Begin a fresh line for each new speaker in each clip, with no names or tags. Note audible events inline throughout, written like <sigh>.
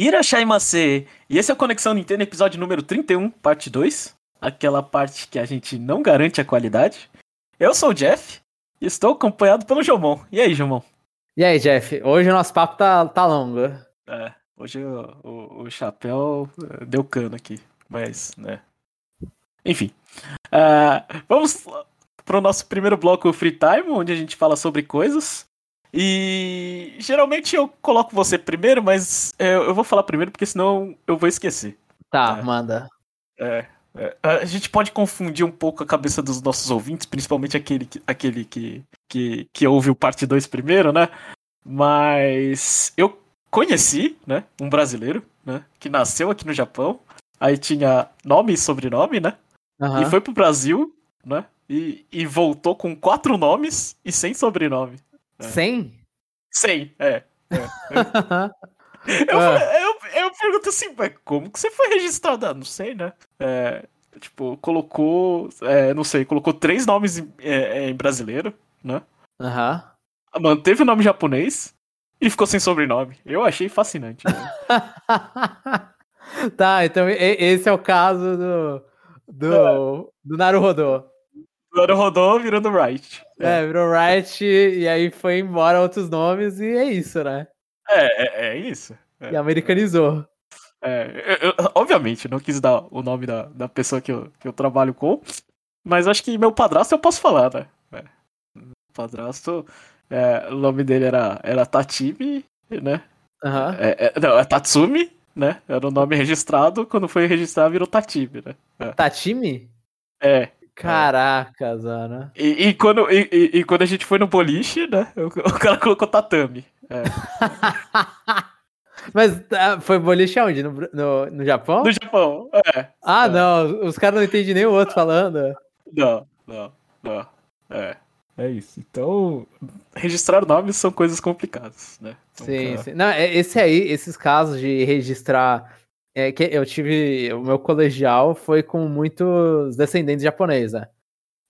Irashaimase! E esse é o Conexão Nintendo, episódio número 31, parte 2. Aquela parte que a gente não garante a qualidade. Eu sou o Jeff e estou acompanhado pelo Jomon. E aí, Jomon?
E aí, Jeff? Hoje o nosso papo tá, tá longo.
É, hoje o, o, o chapéu eh, deu cano aqui, mas, né. Enfim. Uh, vamos para o nosso primeiro bloco Free Time, onde a gente fala sobre coisas. E geralmente eu coloco você primeiro, mas é, eu vou falar primeiro porque senão eu vou esquecer.
Tá, é, manda.
É, é, a gente pode confundir um pouco a cabeça dos nossos ouvintes, principalmente aquele, aquele que, que, que ouve o parte 2 primeiro, né? Mas eu conheci, né, um brasileiro, né, que nasceu aqui no Japão, aí tinha nome e sobrenome, né? Uhum. E foi pro Brasil, né? E, e voltou com quatro nomes e sem sobrenome.
100? É.
100, é. é. <laughs> eu, é. eu, eu, pergunto assim, mas como que você foi registrado? Ah, não sei, né? É, tipo, colocou, é, não sei, colocou três nomes em, é, em brasileiro, né?
Aham.
Uhum. Manteve o nome japonês e ficou sem sobrenome. Eu achei fascinante. Né? <laughs>
tá, então esse é o caso do, do, do Naruhodô.
Rodou virando Right.
É, virou Right e aí foi embora outros nomes e é isso, né?
É, é, é isso. É.
E americanizou.
É, eu, eu, obviamente, não quis dar o nome da, da pessoa que eu, que eu trabalho com, mas acho que meu padrasto eu posso falar, né? É. Padrasto, é, o nome dele era, era Tatimi, né?
Uhum.
É, não, é Tatsumi, né? Era o nome registrado, quando foi registrar virou Tatimi, né?
É. Tatimi?
É.
Caracas, Ana.
E, e, quando, e, e, quando a gente foi no boliche, né? O, o cara colocou tatame. É. <laughs>
Mas ah, foi boliche aonde? No, no, no Japão?
No Japão, é.
Ah,
é.
não. Os caras não entendem nem o outro falando.
Não, não, não. É. É isso. Então, registrar nomes são coisas complicadas, né?
Então, sim, sim. Não, é, esse aí, esses casos de registrar é que eu tive. O meu colegial foi com muitos descendentes japoneses, né?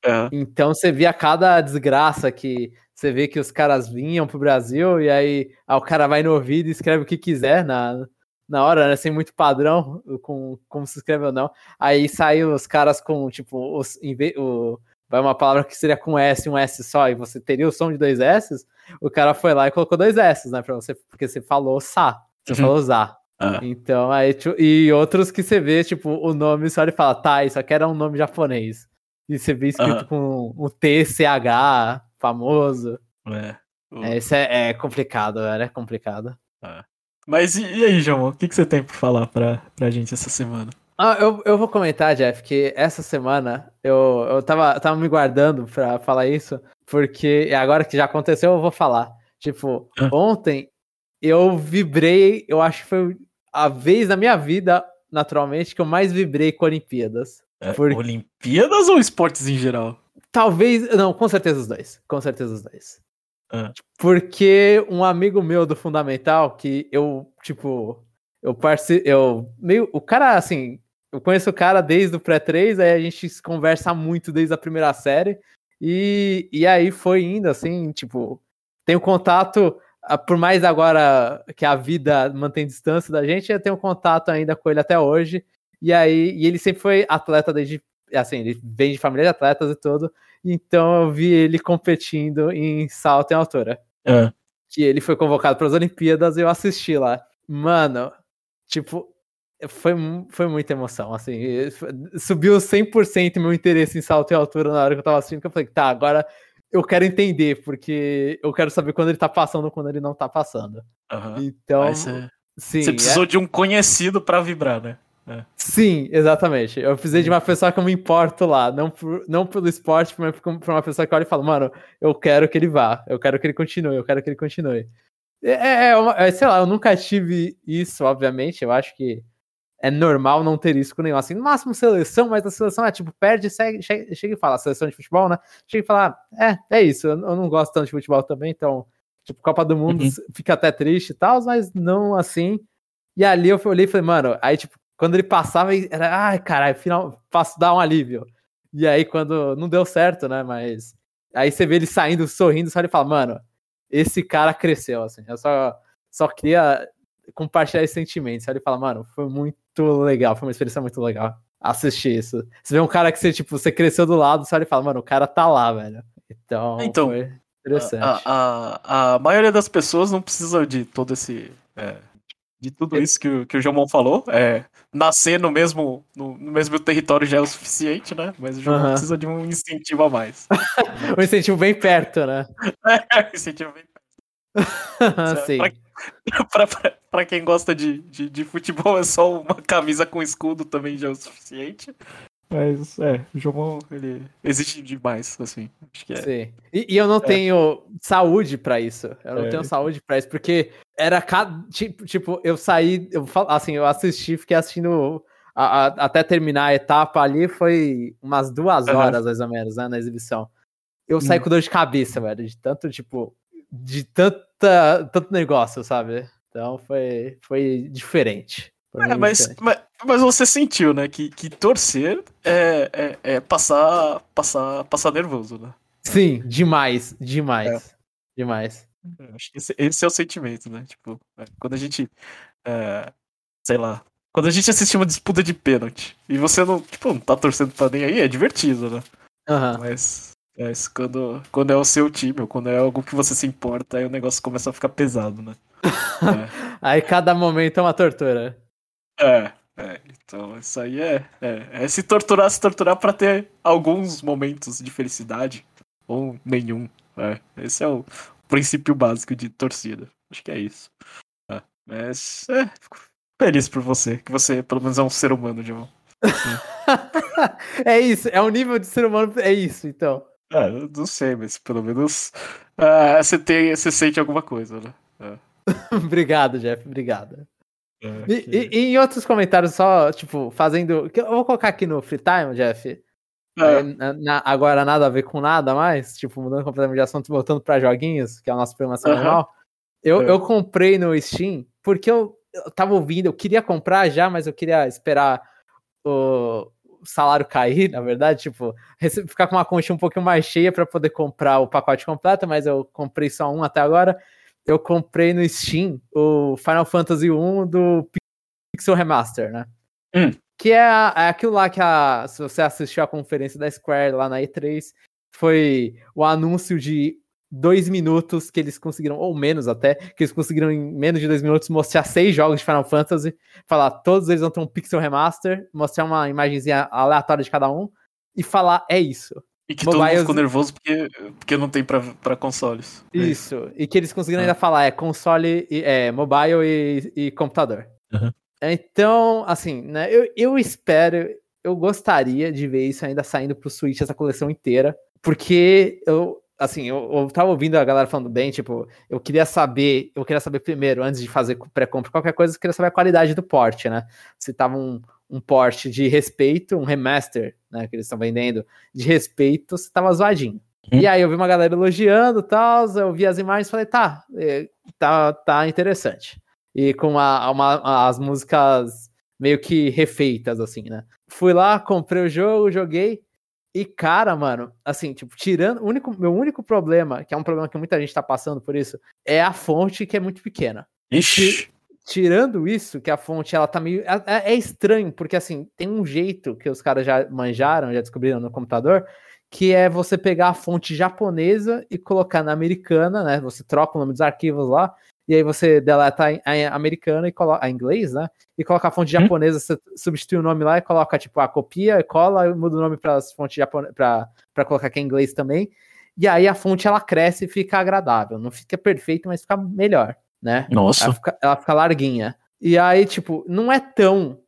É.
Então você via cada desgraça que você vê que os caras vinham pro Brasil e aí, aí o cara vai no ouvido e escreve o que quiser na, na hora, né? Sem muito padrão, com como se escreve ou não. Aí saiu os caras com, tipo, os, o, vai uma palavra que seria com S um S só, e você teria o som de dois S, o cara foi lá e colocou dois S, né? Pra você, porque você falou sa, você uhum. falou za. Ah. Então, aí, e outros que você vê, tipo, o nome só ele fala, tá, isso aqui era um nome japonês. E você vê escrito com um TCH famoso.
É.
é isso é, é, complicado, velho, é complicado.
Ah. Mas e, e, aí, João, o que, que você tem pra falar pra, pra gente essa semana?
Ah, eu, eu vou comentar, Jeff, que essa semana eu, eu tava, tava me guardando pra falar isso, porque agora que já aconteceu, eu vou falar. Tipo, ah. ontem eu vibrei, eu acho que foi a vez na minha vida, naturalmente, que eu mais vibrei com Olimpíadas.
É, porque... Olimpíadas ou esportes em geral?
Talvez. Não, com certeza os dois. Com certeza os dois. Ah. Porque um amigo meu do Fundamental, que eu, tipo, eu participei. Eu. Meio. O cara, assim. Eu conheço o cara desde o pré-3, aí a gente conversa muito desde a primeira série. E, e aí foi indo, assim, tipo. Tenho contato por mais agora que a vida mantém distância da gente, eu tenho contato ainda com ele até hoje. E aí, e ele sempre foi atleta desde assim, ele vem de família de atletas e tudo. Então eu vi ele competindo em salto em altura.
É.
Que ele foi convocado para as Olimpíadas e eu assisti lá. Mano, tipo, foi, foi muita emoção, assim, subiu 100% meu interesse em salto em altura na hora que eu tava assistindo, que eu falei, tá, agora eu quero entender, porque eu quero saber quando ele tá passando ou quando ele não tá passando.
Uhum.
Então. Você,
você precisou é... de um conhecido para vibrar, né?
É. Sim, exatamente. Eu precisei de uma pessoa que eu me importo lá, não, por, não pelo esporte, mas por uma pessoa que olha e fala, mano, eu quero que ele vá, eu quero que ele continue, eu quero que ele continue. É, é, é, é sei lá, eu nunca tive isso, obviamente, eu acho que é normal não ter risco nenhum. Assim, no máximo seleção, mas a seleção é tipo, perde, segue, chega, chega e fala, seleção de futebol, né? Chega e fala, é, é isso, eu, não gosto tanto de futebol também, então, tipo, Copa do Mundo uhum. fica até triste e tal, mas não assim. E ali eu olhei e falei, mano, aí, tipo, quando ele passava, era, ai, caralho, final, passo, dá um alívio. E aí, quando não deu certo, né, mas aí você vê ele saindo, sorrindo, só ele fala, mano, esse cara cresceu, assim, eu só, só queria compartilhar esse sentimento. Sabe? Ele fala, mano, foi muito legal, foi uma experiência muito legal assistir isso. Você vê um cara que você, tipo, você cresceu do lado, sabe? E fala, mano, o cara tá lá, velho. Então,
então
foi interessante.
A, a, a, maioria das pessoas não precisa de todo esse. É, de tudo isso que, o, que o Jomon falou. É, nascer no mesmo, no, no, mesmo território já é o suficiente, né? Mas o Jomon precisa de um incentivo a mais. <laughs>
um incentivo bem perto, né? <laughs>
É, um incentivo bem. <laughs>
Sim. <laughs>
Pra, pra, pra, quem gosta de, de, de futebol, é só uma camisa com escudo também já é o suficiente. Mas, é, o Jomon, ele existe demais, assim. Acho que é.
Sim. E, e eu não é. tenho saúde para isso. Eu não é. tenho saúde para isso, porque era cada. Tipo, tipo, eu saí, eu assim, eu assisti, fiquei assistindo a, a, até terminar a etapa ali, foi umas duas horas, uhum. mais ou menos, né, na exibição. Eu saí hum. com dor de cabeça, velho, de tanto, tipo, de tanta, tanto negócio, sabe? Então foi, foi diferente.
É, mas, mas, mas, você sentiu, né, que, que torcer é, é, é, passar, passar, passar nervoso, né?
Sim, demais, demais, é. demais.
É, acho que esse, esse, é o sentimento, né? Tipo, é, quando a gente, é, sei lá, quando a gente assiste uma disputa de pênalti e você não, tipo, não tá torcendo pra nem aí, é divertido, né?
Uhum.
Mas, mas quando, quando é o seu time ou quando é algo que você se importa, aí o negócio começa a ficar pesado, né? <laughs>
aí cada momento é uma tortura.
É, é, então isso aí é, é, é, se torturar, se torturar para ter alguns momentos de felicidade ou nenhum. É, esse é o princípio básico de torcida. Acho que é isso. É, mas é, fico feliz por você, que você pelo menos é um ser humano, João. <laughs>
é isso, é o nível de ser humano, é isso, então.
É, não sei, mas pelo menos uh, você tem, você sente alguma coisa, né? É. <laughs>
obrigado, Jeff, obrigado. É, e, e, e, em outros comentários, só, tipo, fazendo. Eu vou colocar aqui no Free Time, Jeff. É. Na, na, agora nada a ver com nada mais, tipo, mudando completamente de assunto, voltando para joguinhos, que é o nosso programação normal. Eu, é. eu comprei no Steam porque eu, eu tava ouvindo, eu queria comprar já, mas eu queria esperar o salário cair, na verdade, tipo, ficar com uma concha um pouquinho mais cheia para poder comprar o pacote completo, mas eu comprei só um até agora eu comprei no Steam o Final Fantasy 1 do Pixel Remaster, né?
Hum.
Que é, é, aquilo lá que a, se você assistiu a conferência da Square lá na E3, foi o anúncio de dois minutos que eles conseguiram, ou menos até, que eles conseguiram em menos de dois minutos mostrar seis jogos de Final Fantasy, falar todos eles vão ter um Pixel Remaster, mostrar uma imagenzinha aleatória de cada um e falar é isso.
E que Mobiles... todo mundo ficou nervoso porque, porque não tem para consoles.
É isso. É e que eles conseguiram ainda falar, é console, é, mobile e, e computador.
Uhum.
Então, assim, né, eu, eu espero, eu gostaria de ver isso ainda saindo pro Switch, essa coleção inteira, porque eu, assim, eu, eu tava ouvindo a galera falando bem, tipo, eu queria saber, eu queria saber primeiro, antes de fazer pré-compra qualquer coisa, eu queria saber a qualidade do porte, né? Se tava um, um porte de respeito, um remaster, né, que eles estão vendendo, de respeito, você tava zoadinho. Hum. E aí eu vi uma galera elogiando e tal, eu vi as imagens e falei, tá, é, tá, tá interessante. E com uma, uma, as músicas meio que refeitas, assim, né? Fui lá, comprei o jogo, joguei, e cara, mano, assim, tipo, tirando, único, meu único problema, que é um problema que muita gente tá passando por isso, é a fonte que é muito pequena.
Ixi
tirando isso, que a fonte ela tá meio. É, é, é, estranho, porque assim, tem um jeito que os caras já manjaram, já descobriram no computador, que é você pegar a fonte japonesa e colocar na americana, né? Você troca o nome dos arquivos lá, e aí você deleta a, americana e coloca. a inglês, né? E coloca a fonte hum? japonesa, você substitui o nome lá e coloca, tipo, a copia, cola muda o nome para as fontes japonesas, para colocar que é inglês também. E aí a fonte ela cresce e fica agradável. Não fica perfeito, mas fica melhor né?
Nossa.
Ela fica, ela fica larguinha. E aí, tipo, não é tão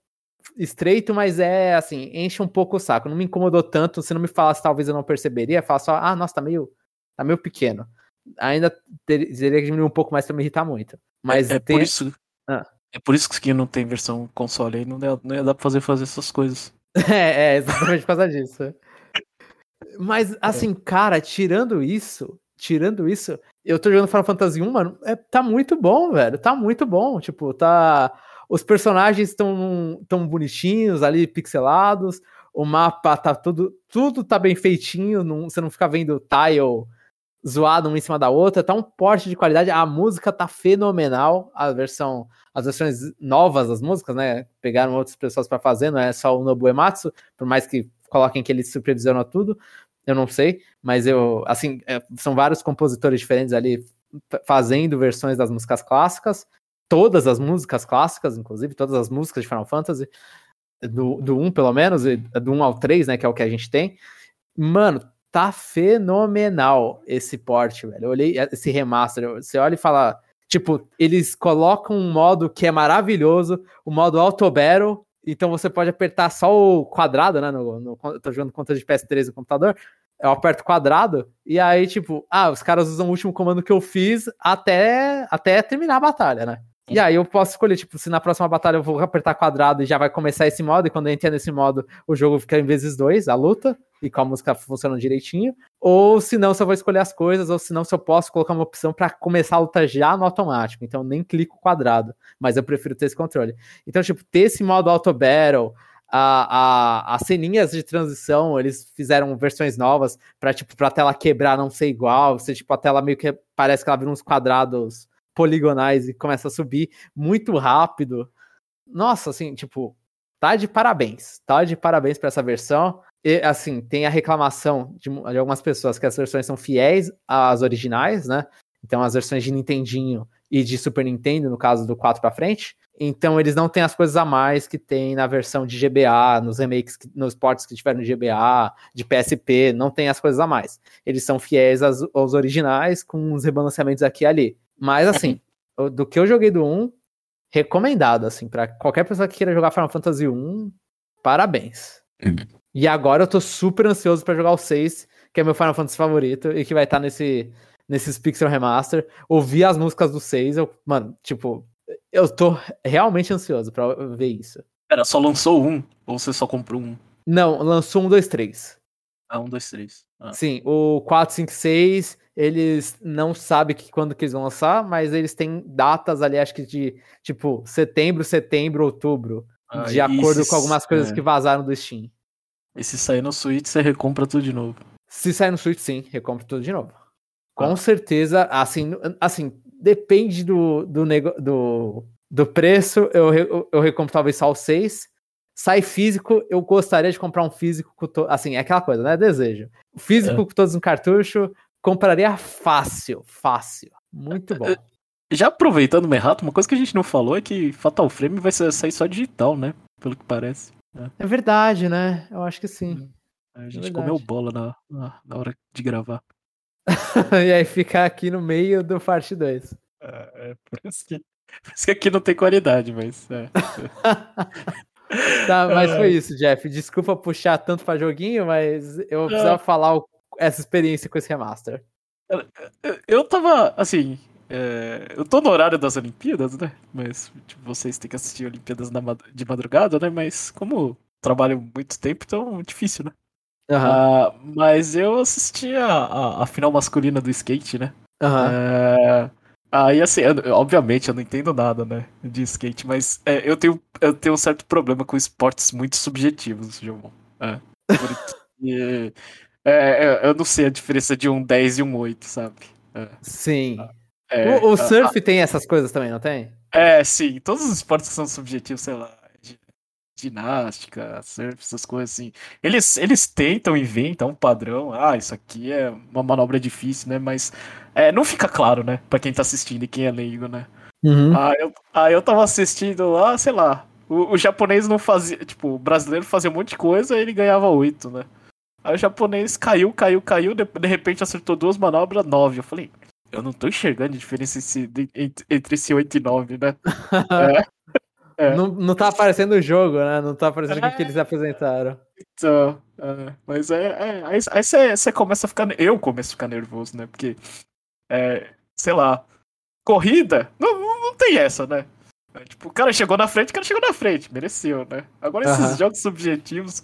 estreito, mas é assim, enche um pouco o saco. Não me incomodou tanto. Se não me falasse, talvez eu não perceberia. Fala só, ah, nossa, tá meio, tá meio pequeno. Ainda ter, teria que diminuir um pouco mais pra me irritar muito. Mas
é, é tem... por isso. Ah. É por isso que não tem versão console aí, não, dá, não ia dar pra fazer, fazer essas coisas. <laughs>
é, é, exatamente por causa disso. Mas, assim, cara, tirando isso, tirando isso, eu tô jogando Final Fantasy 1, mano, é, tá muito bom, velho. Tá muito bom. Tipo, tá. Os personagens estão tão bonitinhos ali, pixelados. O mapa tá tudo. Tudo tá bem feitinho. Não, você não fica vendo tile zoado uma em cima da outra, tá um porte de qualidade, a música tá fenomenal, a versão, as versões novas das músicas, né? Pegaram outras pessoas para fazer, não é só o Nobu Ematsu, por mais que coloquem que ele supervisionou tudo, eu não sei, mas eu, assim, é, são vários compositores diferentes ali fazendo versões das músicas clássicas, todas as músicas clássicas, inclusive, todas as músicas de Final Fantasy, do, do 1 pelo menos, do 1 ao 3, né, que é o que a gente tem. Mano, tá fenomenal esse porte, velho. Eu olhei esse remaster, você olha e fala, tipo, eles colocam um modo que é maravilhoso, o modo Auto então você pode apertar só o quadrado, né? No, no, eu tô jogando conta de PS3 no computador. Eu aperto quadrado e aí, tipo, ah, os caras usam o último comando que eu fiz até, até terminar a batalha, né? E aí eu posso escolher, tipo, se na próxima batalha eu vou apertar quadrado e já vai começar esse modo, e quando eu entrar nesse modo, o jogo fica em vezes dois, a luta, e com a música funcionando direitinho. Ou se não, se eu vou escolher as coisas, ou se não, se eu posso colocar uma opção para começar a luta já no automático. Então nem clico quadrado, mas eu prefiro ter esse controle. Então, tipo, ter esse modo auto battle, a, a, as ceninhas de transição, eles fizeram versões novas para tipo, pra tela quebrar não ser igual, você, tipo, a tela meio que parece que ela vira uns quadrados poligonais e começa a subir muito rápido. Nossa, assim, tipo, tá de parabéns. Tá de parabéns para essa versão. E, assim, tem a reclamação de, de, algumas pessoas que as versões são fiéis às originais, né? Então, as versões de Nintendinho e de Super Nintendo, no caso do 4 para frente. Então, eles não têm as coisas a mais que tem na versão de GBA, nos remakes, nos ports que tiveram no GBA, de PSP, não tem as coisas a mais. Eles são fiéis aos, aos originais, com uns rebalanceamentos aqui e ali. Mas assim, do que eu joguei do 1, recomendado, assim, para qualquer pessoa que queira jogar Final Fantasy 1, parabéns. Uhum. E agora eu tô super ansioso para jogar o 6, que é meu Final Fantasy favorito e que vai estar tá nesse nesses Pixel Remaster. Ouvir as músicas do 6, eu, mano, tipo, eu tô realmente ansioso para ver isso.
Pera, só lançou um? Ou você só comprou um?
Não, lançou um, dois, três.
Ah, um, dois, três. Ah.
Sim, o 4, 5, 6 eles não sabem que, quando que eles vão lançar, mas eles têm datas ali, acho que de tipo setembro, setembro, outubro, ah, de acordo se, com algumas coisas é. que vazaram do Steam.
E se sair no Switch, você recompra tudo de novo.
Se sair no Switch, sim, recompra tudo de novo. Com ah. certeza, assim, assim, depende do, do, do, do preço, eu, eu, eu recompro talvez só o 6. Sai físico, eu gostaria de comprar um físico com to... assim, é aquela coisa, né? Desejo. Físico é. com todos no cartucho, compraria fácil, fácil. Muito bom. <laughs>
Já aproveitando o errado, uma coisa que a gente não falou é que Fatal Frame vai sair só digital, né? Pelo que parece.
É, é verdade, né? Eu acho que sim.
É, a gente é comeu bola na, na, na, hora de gravar. <laughs>
e aí ficar aqui no meio do parte 2.
É, é, por, isso que, por isso que aqui não tem qualidade, mas. É. <laughs>
tá, mas foi isso, Jeff. Desculpa puxar tanto pra joguinho, mas eu precisava falar o essa experiência com esse remaster?
Eu tava, assim, é, eu tô no horário das Olimpíadas, né? Mas tipo, vocês têm que assistir Olimpíadas de madrugada, né? Mas como trabalho muito tempo, então é difícil, né? Uhum. Uh, mas eu assisti a, a, a, final masculina do skate, né? Uhum. É, aí, assim, eu, obviamente eu não entendo nada, né? De skate, mas é, eu, tenho, eu tenho um certo problema com esportes muito subjetivos, João. É, porque é, é, eu não sei a diferença de um 10 e um 8, sabe?
É. Sim. É, o, o, surf tem essas coisas também, não tem?
É, sim. Todos os esportes que são subjetivos, sei lá, ginástica, surf, essas coisas assim. Eles, eles tentam inventar um padrão. Ah, isso aqui é uma manobra difícil, né? Mas é, não fica claro, né? Pra quem tá assistindo e quem é leigo, né? Uhum. Ah, eu, ah, eu tava assistindo lá, sei lá. O, o japonês não fazia. Tipo, o brasileiro fazia um monte de coisa e ele ganhava 8, né? Aí o japonês caiu, caiu, caiu, de, de repente acertou duas manobras, nove. Eu falei, eu não tô enxergando a diferença entre, entre esse 8 e 9, né? <laughs>
é, é. Não, não tá aparecendo o jogo, né? Não tá aparecendo o que, que eles é. apresentaram.
Então, é, mas é, é aí, você, começa a ficar. Eu começo a ficar nervoso, né? Porque, é, sei lá, corrida, não, não tem essa, né? É, tipo, o cara chegou na frente, o cara chegou na frente, mereceu, né? Agora esses jogos subjetivos,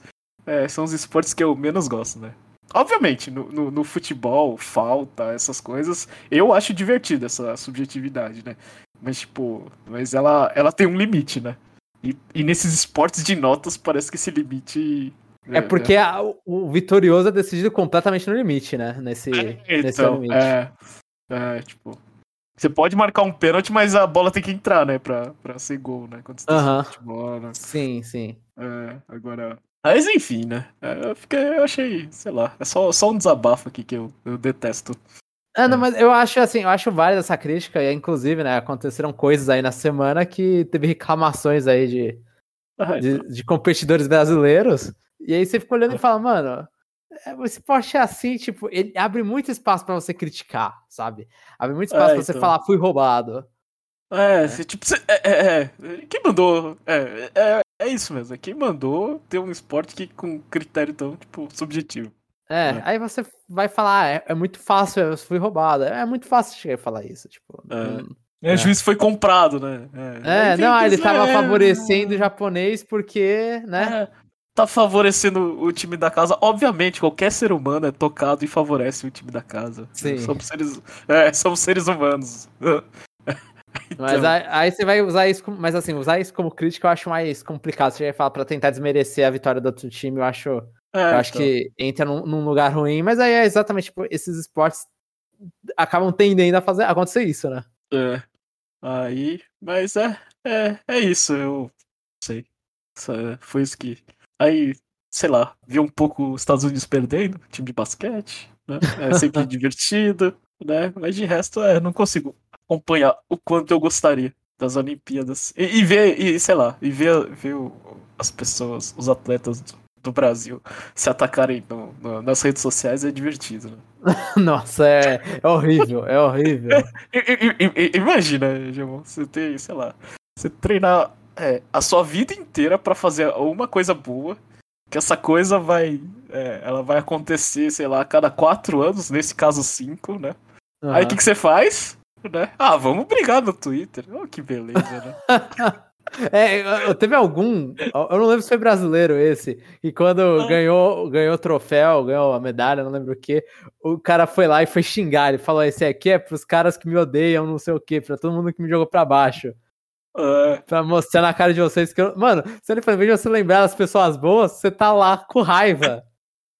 é, são os esportes que eu menos gosto, né? Obviamente, no, no, no, futebol, falta, essas coisas, eu acho divertido essa subjetividade, né? Mas, tipo, mas ela, ela tem um limite, né? E, e nesses esportes de notas parece que esse limite
É porque a, o vitorioso é decidido completamente no limite, né? Nesse,
É,
nesse
então,
limite.
é, é, tipo. Você pode marcar um pênalti, mas a bola tem que entrar, né? Pra, pra ser gol, né? Quando você tá
Aham.
futebol, né?
Sim, sim.
É, agora. Mas enfim, né? É, Eu, fiquei, eu achei, sei lá, é só, só um desabafo aqui que eu, eu detesto.
Ah, não,
É.
mas eu acho assim, eu acho válida essa crítica, e inclusive, né, aconteceram coisas aí na semana que teve reclamações aí de,
Ah,
de, de competidores brasileiros, e aí você fica olhando e fala, mano, é, o esporte é assim, tipo, ele abre muito espaço pra você criticar, sabe? Abre muito espaço
É,
pra você
então.
falar, fui roubado.
É, você, tipo, você- é, é, é, quem mandou? É, é, é isso mesmo, é quem mandou ter um esporte que com critério tão, tipo, subjetivo.
É,
É.
aí você vai falar, ah, é, é muito fácil, eu fui roubado. É muito fácil chegar e falar isso, tipo.
É.
hum,
É,
É.
o juiz foi comprado, né?
É,
Enfim,
não, ele
mas
tava
é,
favorecendo o japonês porque, né?
é, tá favorecendo o time da casa. Obviamente, qualquer ser humano é tocado e favorece o time da casa.
Sim.
Somos seres, é, somos seres humanos. <laughs>
Mas
Então,
aí, aí você vai usar isso como. Mas assim, usar isso como crítica eu acho mais complicado. Você vai falar pra tentar desmerecer a vitória do outro time, eu acho.
é,
eu acho
então.
que entra num, num lugar ruim, mas aí é exatamente tipo, esses esportes acabam tendendo a fazer acontecer isso, né?
É. Aí, mas é, é, é isso, eu sei. É- foi isso que. Aí, sei lá, vi um pouco os Estados Unidos perdendo, time de basquete, né? É sempre <laughs> divertido, né? Mas de resto, é, não consigo acompanhar o quanto eu gostaria das Olimpíadas. E, e ver, e, sei lá, e ver, ver as pessoas, os atletas do, do Brasil se atacarem no- no- nas redes sociais é divertido, né? <laughs>
Nossa, é, é horrível, é horrível. <laughs>
Imagina, Gemon, você tem, sei lá, você treinar é, a sua vida inteira pra fazer uma coisa boa, que essa coisa vai, é, ela vai acontecer, sei lá, a cada quatro anos, nesse caso cinco, né? Aí o que, que você faz? Né? Ah, vamos brigar no Twitter. Oh, que beleza, né? <laughs>
É, teve algum. Eu não lembro se foi brasileiro esse. E quando ganhou, ganhou o troféu, ganhou a medalha, não lembro o que. O cara foi lá e foi xingar. Ele falou: Esse aqui é pros caras que me odeiam, não sei o que, pra todo mundo que me jogou pra baixo.
É,
Pra mostrar na cara de vocês que eu. Mano, se ele foi você lembrar das pessoas boas, você tá lá com raiva.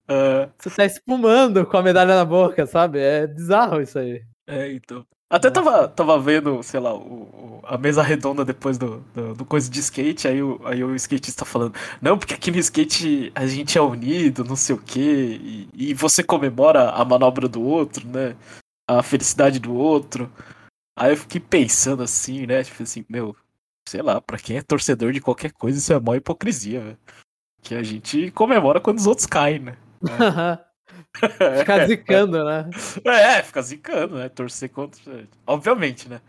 é,
Você tá espumando com a medalha na boca, sabe? É bizarro isso aí.
é, então. Até tava, tava vendo, sei lá, o, o- a mesa redonda depois do, do, do coisa de skate, aí o, aí o skatista falando, não, porque aqui no skate a gente é unido, não sei o quê, e, e você comemora a manobra do outro, né? A felicidade do outro. Aí eu fiquei pensando assim, né? Tipo assim, meu, sei lá, pra quem é torcedor de qualquer coisa, isso é mó hipocrisia, velho. Que a gente comemora quando os outros caem, né? <laughs> <laughs>
Ficar zicando, né?
É, fica zicando, né? Torcer contra. Obviamente, né?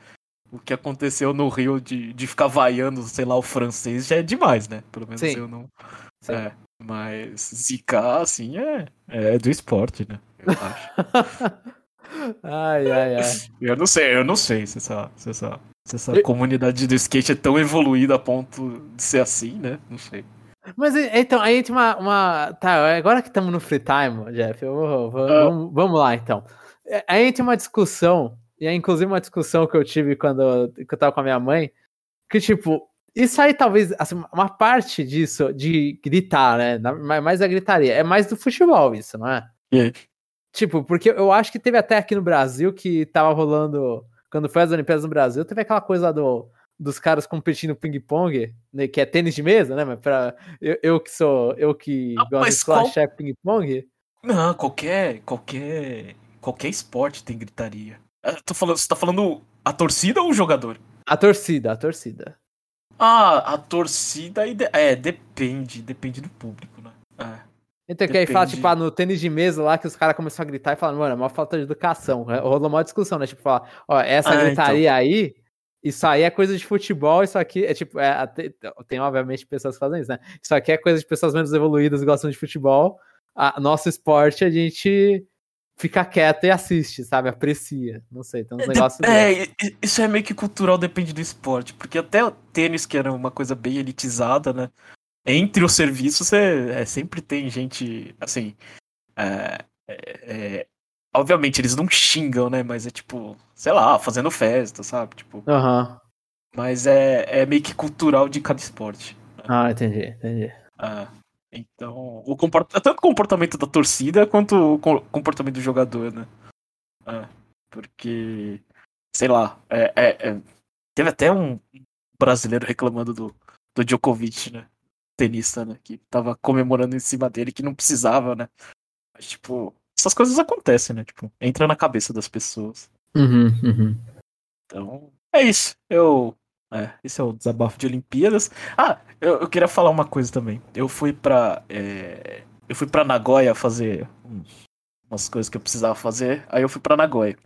O que aconteceu no Rio de, de ficar vaiando, sei lá, o francês já é demais, né? Pelo menos
Sim.
eu não.
Sim.
É. Mas zicar, assim, é, é do esporte, né? Eu <laughs> acho.
ai, ai, ai.
eu não sei, eu não sei se essa, se essa, se essa comunidade do skate é tão evoluída a ponto de ser assim, né? Não sei.
Mas então, aí tem uma, uma. Tá, agora que estamos no free time, Jeff, eu
Ah.
vamos, vamos lá então. É, Aí tem uma discussão, e é inclusive uma discussão que eu tive quando eu, que eu tava com a minha mãe, que tipo, isso aí talvez, assim, uma parte disso, de gritar, né? mais a gritaria, é mais do futebol isso, não é?
Aí?
Tipo, porque eu acho que teve até aqui no Brasil que tava rolando. Quando foi as Olimpíadas no Brasil, teve aquela coisa do, dos caras competindo ping-pong, né, que é tênis de mesa, né? Mas pra, eu, eu que sou. Eu que
Ah,
gosto de
mas qual-
squash ping-pong.
Não, qualquer, qualquer, qualquer esporte tem gritaria. Ah, tô falando, você tá falando a torcida ou o jogador?
A torcida, a torcida.
Ah, a torcida de- é, depende, depende do público, né? É.
Então, que aí fala, tipo, ah, no tênis de mesa lá, que os caras começaram a gritar e falaram, mano, é uma falta de educação. né? Rolou uma discussão, né? Tipo, falar, ó, essa
Ah,
gritaria aí, isso aí é coisa de futebol, isso aqui é tipo, é, tem obviamente pessoas que fazem isso, né? Isso aqui é coisa de pessoas menos evoluídas que gostam de futebol. A, nosso esporte, a gente fica quieto e assiste, sabe? Aprecia. Não sei, tem uns negócios.
É, e- e- isso é meio que cultural, depende do esporte. Porque até o tênis, que era uma coisa bem elitizada, né? Entre os serviços, é, é, sempre tem gente, assim. é, é, é, obviamente, eles não xingam, né? Mas é tipo, sei lá, fazendo festa, sabe? Tipo,
Aham.
mas é, é meio que cultural de cada esporte.
Ah, entendi, entendi.
Ah, Então, o comport... tanto o comportamento da torcida quanto o comportamento do jogador, né? É, porque, sei lá, é, é, é, teve até um brasileiro reclamando do, do Djokovic, né? Tenista, né? Que tava comemorando em cima dele que não precisava, né? Mas, tipo, essas coisas acontecem, né? Tipo, entra na cabeça das pessoas.
Uhum, uhum.
Então, é isso. Eu. É, esse é o desabafo de Olimpíadas. Ah, eu, eu queria falar uma coisa também. Eu fui pra. É, eu fui pra Nagoya fazer umas coisas que eu precisava fazer. Aí eu fui pra Nagoya.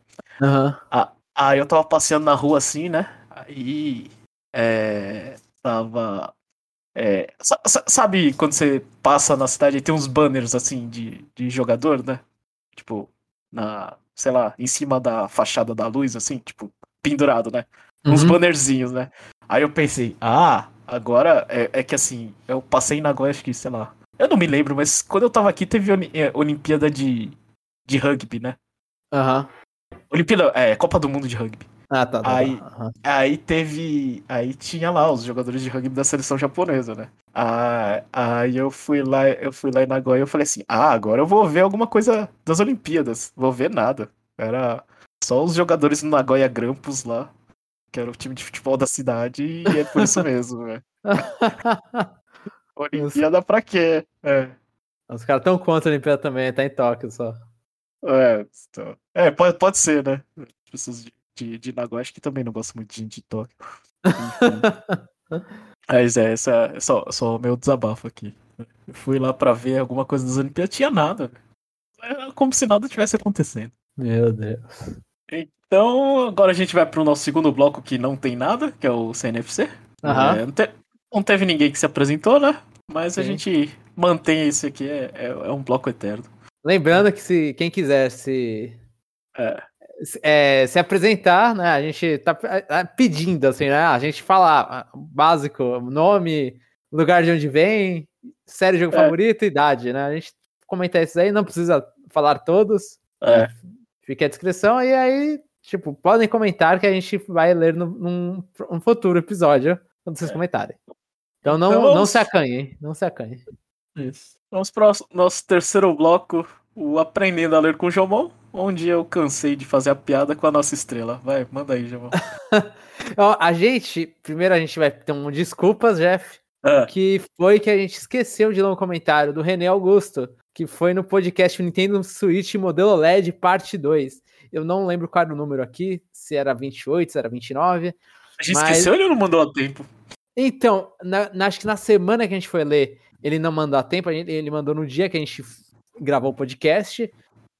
Uhum.
Ah, aí eu tava passeando na rua assim, né? Aí. É, tava. É, sabe quando você passa na cidade e tem uns banners assim de, de jogador, né? Tipo, na, sei lá, em cima da fachada da luz, assim, tipo, pendurado, né? Uns uhum. bannerzinhos, né? Aí eu pensei, ah, agora é, é, que assim, eu passei na Goiás, acho que, sei lá. Eu não me lembro, mas quando eu tava aqui teve é, Olimpíada de, de rugby, né?
Aham. Uhum.
Olimpíada, é, Copa do Mundo de rugby.
Ah, tá. tá
aí, tá. Uhum. aí teve. Aí tinha lá os jogadores de rugby da seleção japonesa, né? Ah, aí eu fui lá, eu fui lá em Nagoya e eu falei assim: ah, agora eu vou ver alguma coisa das Olimpíadas. Vou ver nada. Era só os jogadores do Nagoya Grampus lá, que era o time de futebol da cidade, e é por isso <laughs> mesmo, né? <laughs> Olimpíada pra quê? É.
Os caras tão contra a Olimpíada também, tá em Tóquio só.
É, então, é pode, pode ser, né? As pessoas de, de, de Nagoya acho que também não gostam muito de gente de Tóquio. <laughs> Mas é, essa é só, só o meu desabafo aqui. Eu fui lá pra ver alguma coisa das Olimpíadas, tinha nada. Era como se nada tivesse acontecendo.
Meu Deus.
Então, agora a gente vai pro nosso segundo bloco que não tem nada, que é o CNFC.
Uhum.
É, não, te, não, teve ninguém que se apresentou, né? Mas Sim. a gente mantém esse aqui, é, é, é, um bloco eterno.
Lembrando que se quem quiser se, é. é. se apresentar, né? A gente tá pedindo, assim, né? A gente falar ah, básico, nome, lugar de onde vem, série, jogo é. favorito, idade, né? A gente comentar isso aí, não precisa falar todos.
É.
Fica a descrição e aí, tipo, podem comentar que a gente vai ler no, num, num futuro episódio quando vocês é. comentarem. Então não, então, não se acanhem, não se acanhem.
Isso. Vamos para o nosso terceiro bloco, o Aprendendo a Ler com o Jomon, onde eu cansei de fazer a piada com a nossa estrela. Vai, manda aí, Jomon. <laughs>
a gente, primeiro a gente vai ter um desculpas, Jeff,
ah.
que foi que a gente esqueceu de ler um comentário do René Augusto, que foi no podcast Nintendo Switch modelo LED parte 2. Eu não lembro qual era o número aqui, se era 28, se era 29.
A gente mas... esqueceu ele não mandou a tempo?
Então, na, na, acho que na semana que a gente foi ler, ele não mandou a tempo, gente, ele mandou no dia que a gente gravou o podcast.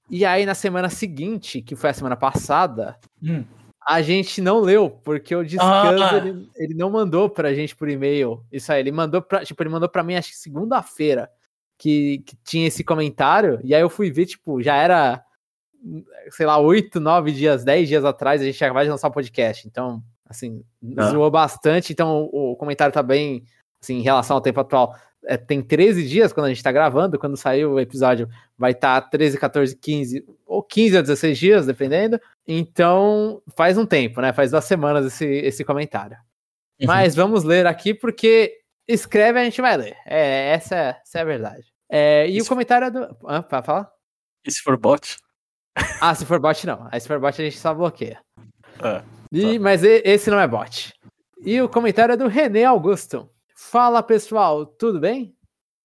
E aí, na semana seguinte, que foi a semana passada,
hum.
a gente não leu, porque o descanso ah. ele, ele, não mandou pra gente por e-mail. Isso aí, ele mandou pra, tipo, ele mandou pra mim, acho que segunda-feira que, que tinha esse comentário, e aí eu fui ver, tipo, já era, sei lá, oito, nove dias, dez dias atrás, a gente acabava de lançar o podcast, então, assim, ah. zoou bastante, então o, o, comentário tá bem, assim, em relação ao tempo atual, é, tem 13 dias quando a gente tá gravando, quando sair o episódio vai estar tá 13, 14, 15, ou 15 a 16 dias, dependendo, então faz um tempo, né, faz duas semanas esse, esse comentário. Uhum. Mas vamos ler aqui porque escreve, a gente vai ler. É, essa, é, essa é a verdade. É, e o comentário é do. Ah, pra falar?
E se for bot?
Ah, se for bot, não. Aí se for bot, a gente só bloqueia. E, tá. Mas esse não é bot. E o comentário é do René Augusto. Fala pessoal, tudo bem?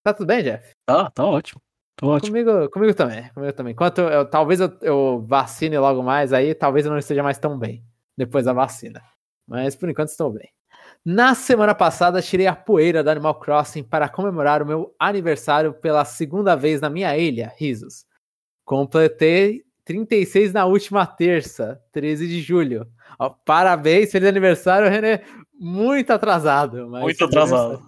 Tá tudo bem, Jeff?
Tá, tá ótimo. Tô ótimo.
Comigo, comigo também. Comigo também. Enquanto eu, talvez eu, eu vacine logo mais, aí talvez eu não esteja mais tão bem depois da vacina. Mas por enquanto estou bem. Na semana passada, tirei a poeira da Animal Crossing para comemorar o meu aniversário pela segunda vez na minha ilha, risos. Completei 36 na última terça, 13 de julho. Ó, parabéns, feliz aniversário, René. Muito atrasado.
Muito atrasado.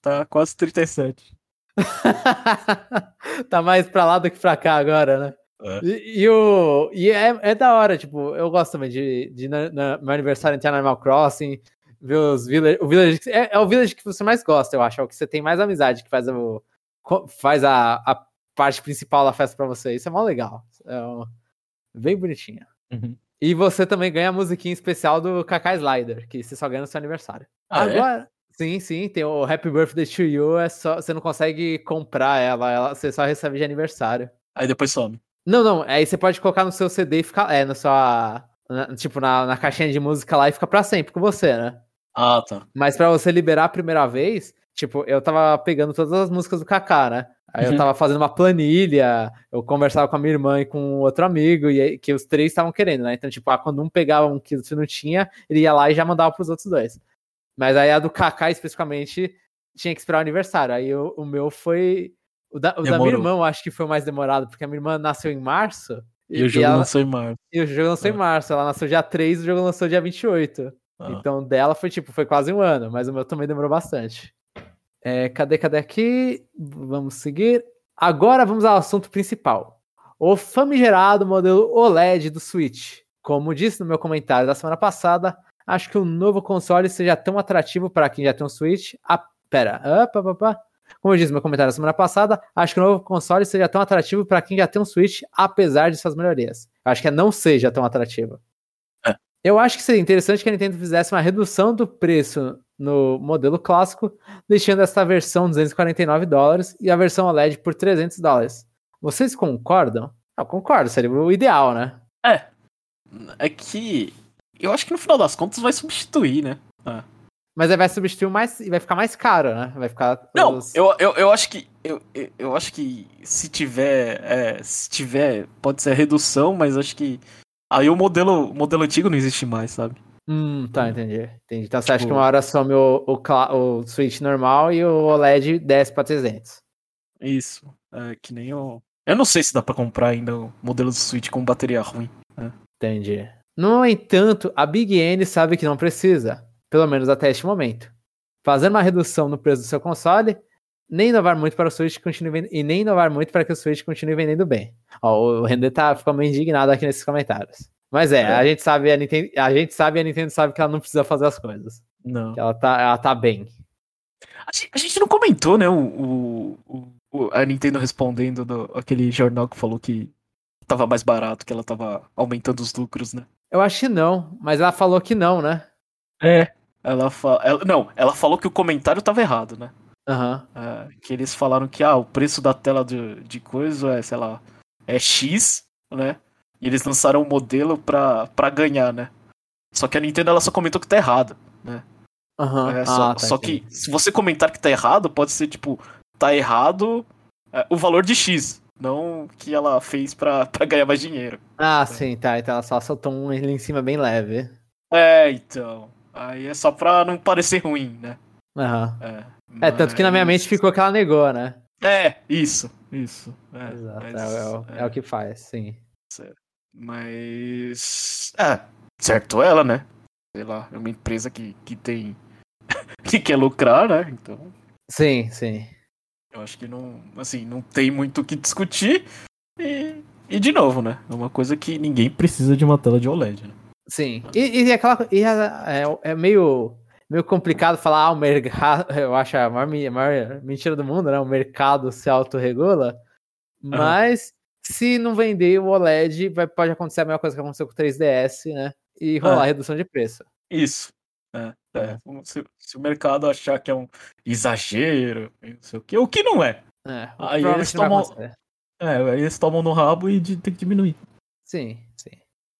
tá quase 37. <laughs>
tá mais pra lá do que pra cá agora, né? É. E, e, o, e é, é da hora, tipo, eu gosto também de, de na, na, meu aniversário entrar no Animal Crossing, ver os village, o village é, é, o village que você mais gosta, eu acho, é o que você tem mais amizade, que faz, o, faz a, a parte principal da festa pra você. Isso é mó legal. É um, bem bonitinho.
Uhum.
E você também ganha a musiquinha especial do Kaká Slider, que você só ganha no seu aniversário.
Ah, é?
Agora, é? Sim, sim, tem o Happy Birthday to You, é só, você não consegue comprar ela, ela, você só recebe de aniversário.
Aí depois some.
Não, não, aí você pode colocar no seu CD e ficar, é, na sua, na, tipo, na, na caixinha de música lá e fica pra sempre com você, né?
Ah, tá.
Mas pra você liberar a primeira vez, tipo, eu tava pegando todas as músicas do Kaká, né? Aí
Uhum.
eu tava fazendo uma planilha, eu conversava com a minha irmã e com outro amigo, e aí, que os três estavam querendo, né? Então, tipo, ah, quando um pegava um que você não tinha, ele ia lá e já mandava pros outros dois. Mas aí a do Kaká, especificamente, tinha que esperar o aniversário. Aí o, o meu foi. O da, o da minha irmã, eu acho que foi o mais demorado, porque a minha irmã nasceu em março.
E, o jogo
ela-
lançou em março.
e o jogo lançou em
É.
março. Ela nasceu dia 3 e o jogo lançou dia 28.
Ah.
Então dela foi tipo, foi quase um ano, mas o meu também demorou bastante. É, cadê, cadê aqui? Vamos seguir. Agora vamos ao assunto principal. O famigerado modelo OLED do Switch. Como disse no meu comentário da semana passada, acho que o novo console seja tão atrativo para quem já tem um Switch. Ah, pera. Ah, pá, pá, pá. Como eu disse no meu comentário da semana passada, acho que o novo console seja tão atrativo para quem já tem um Switch, apesar de suas melhorias. Acho que não seja tão atrativo.
É.
Eu acho que seria interessante que a Nintendo fizesse uma redução do preço no modelo clássico, deixando essa versão 249 dólares e a versão OLED por 300 dólares. Vocês concordam? Eu concordo, seria o ideal, né?
É. É que. Eu acho que no final das contas vai substituir, né?
Mas aí vai substituir mais e vai ficar mais caro, né? Vai ficar.
Não,
os-
eu, eu, eu acho que. Eu, eu, eu acho que se tiver. é, se tiver. Pode ser redução, mas acho que. Aí o modelo, o modelo antigo não existe mais, sabe?
Hum, tá, entendi. entendi. Então você acha
Tipo-
que uma hora some o, o, o Switch normal e o OLED desce pra 300.
Isso. É que nem o. Eu não sei se dá pra comprar ainda o modelo do Switch com bateria ruim.
Entendi. No entanto, a Big N sabe que não precisa, pelo menos até este momento. Fazendo uma redução no preço do seu console, nem inovar muito para o Switch continue vend- e nem inovar muito para que o Switch continue vendendo bem. Ó, o Render tá ficou meio indignado aqui nesses comentários. Mas é,
É.
a gente sabe a Nintendo, a gente sabe e a Nintendo sabe que ela não precisa fazer as coisas.
Não.
Que ela tá, ela tá bem.
A gente, a gente não comentou, né? O, o, o- a Nintendo respondendo do, aquele jornal que falou que tava mais barato, que ela tava aumentando os lucros, né?
Eu acho que não, mas ela falou que não, né?
É. Ela, fa... ela Não, ela falou que o comentário tava errado, né?
Aham.
É, que eles falaram que ah, o preço da tela de, de coisa é, sei lá, é X, né? E eles lançaram um modelo pra, pra ganhar, né? Só que a Nintendo ela só comentou que tá errado.
Aham.
É, só
Ah, tá,
só que se você comentar que tá errado, pode ser tipo, tá errado é, o valor de X, não que ela fez pra, <laughs> pra ganhar mais dinheiro.
Ah, sim, tá. Então ela só soltou um ali em cima bem leve.
É, então. Aí é só pra não parecer ruim, né?
Aham.
É,
É, tanto que na minha mente
mas-
ficou que ela negou, né?
É, isso, isso. É,
Exato,
mas-
é, o- é o que faz, sim.
Mas. É, certo ela, né? Sei lá, é uma empresa que, que tem. <laughs> que quer lucrar, né? Então,
Sim, sim.
eu acho que não. Assim, não tem muito o que discutir. E, e de novo, né? É uma coisa que ninguém precisa de uma tela de OLED, né?
Sim. E, e aquela. E a- é, é meio, meio complicado falar, ah, o mercado. <laughs> Eu acho a maior, a maior mentira do mundo, né? O mercado se autorregula. Mas se não vender o OLED, vai, pode acontecer a mesma coisa que aconteceu com o 3DS, né? E rolar
É.
redução de preço.
Isso. É, é. Se, se o mercado achar que é um exagero, não sei o quê, o que não é.
É,
Aí eles tomam-. É, aí eles tomam no rabo e de- tem que diminuir.
Sim, sim.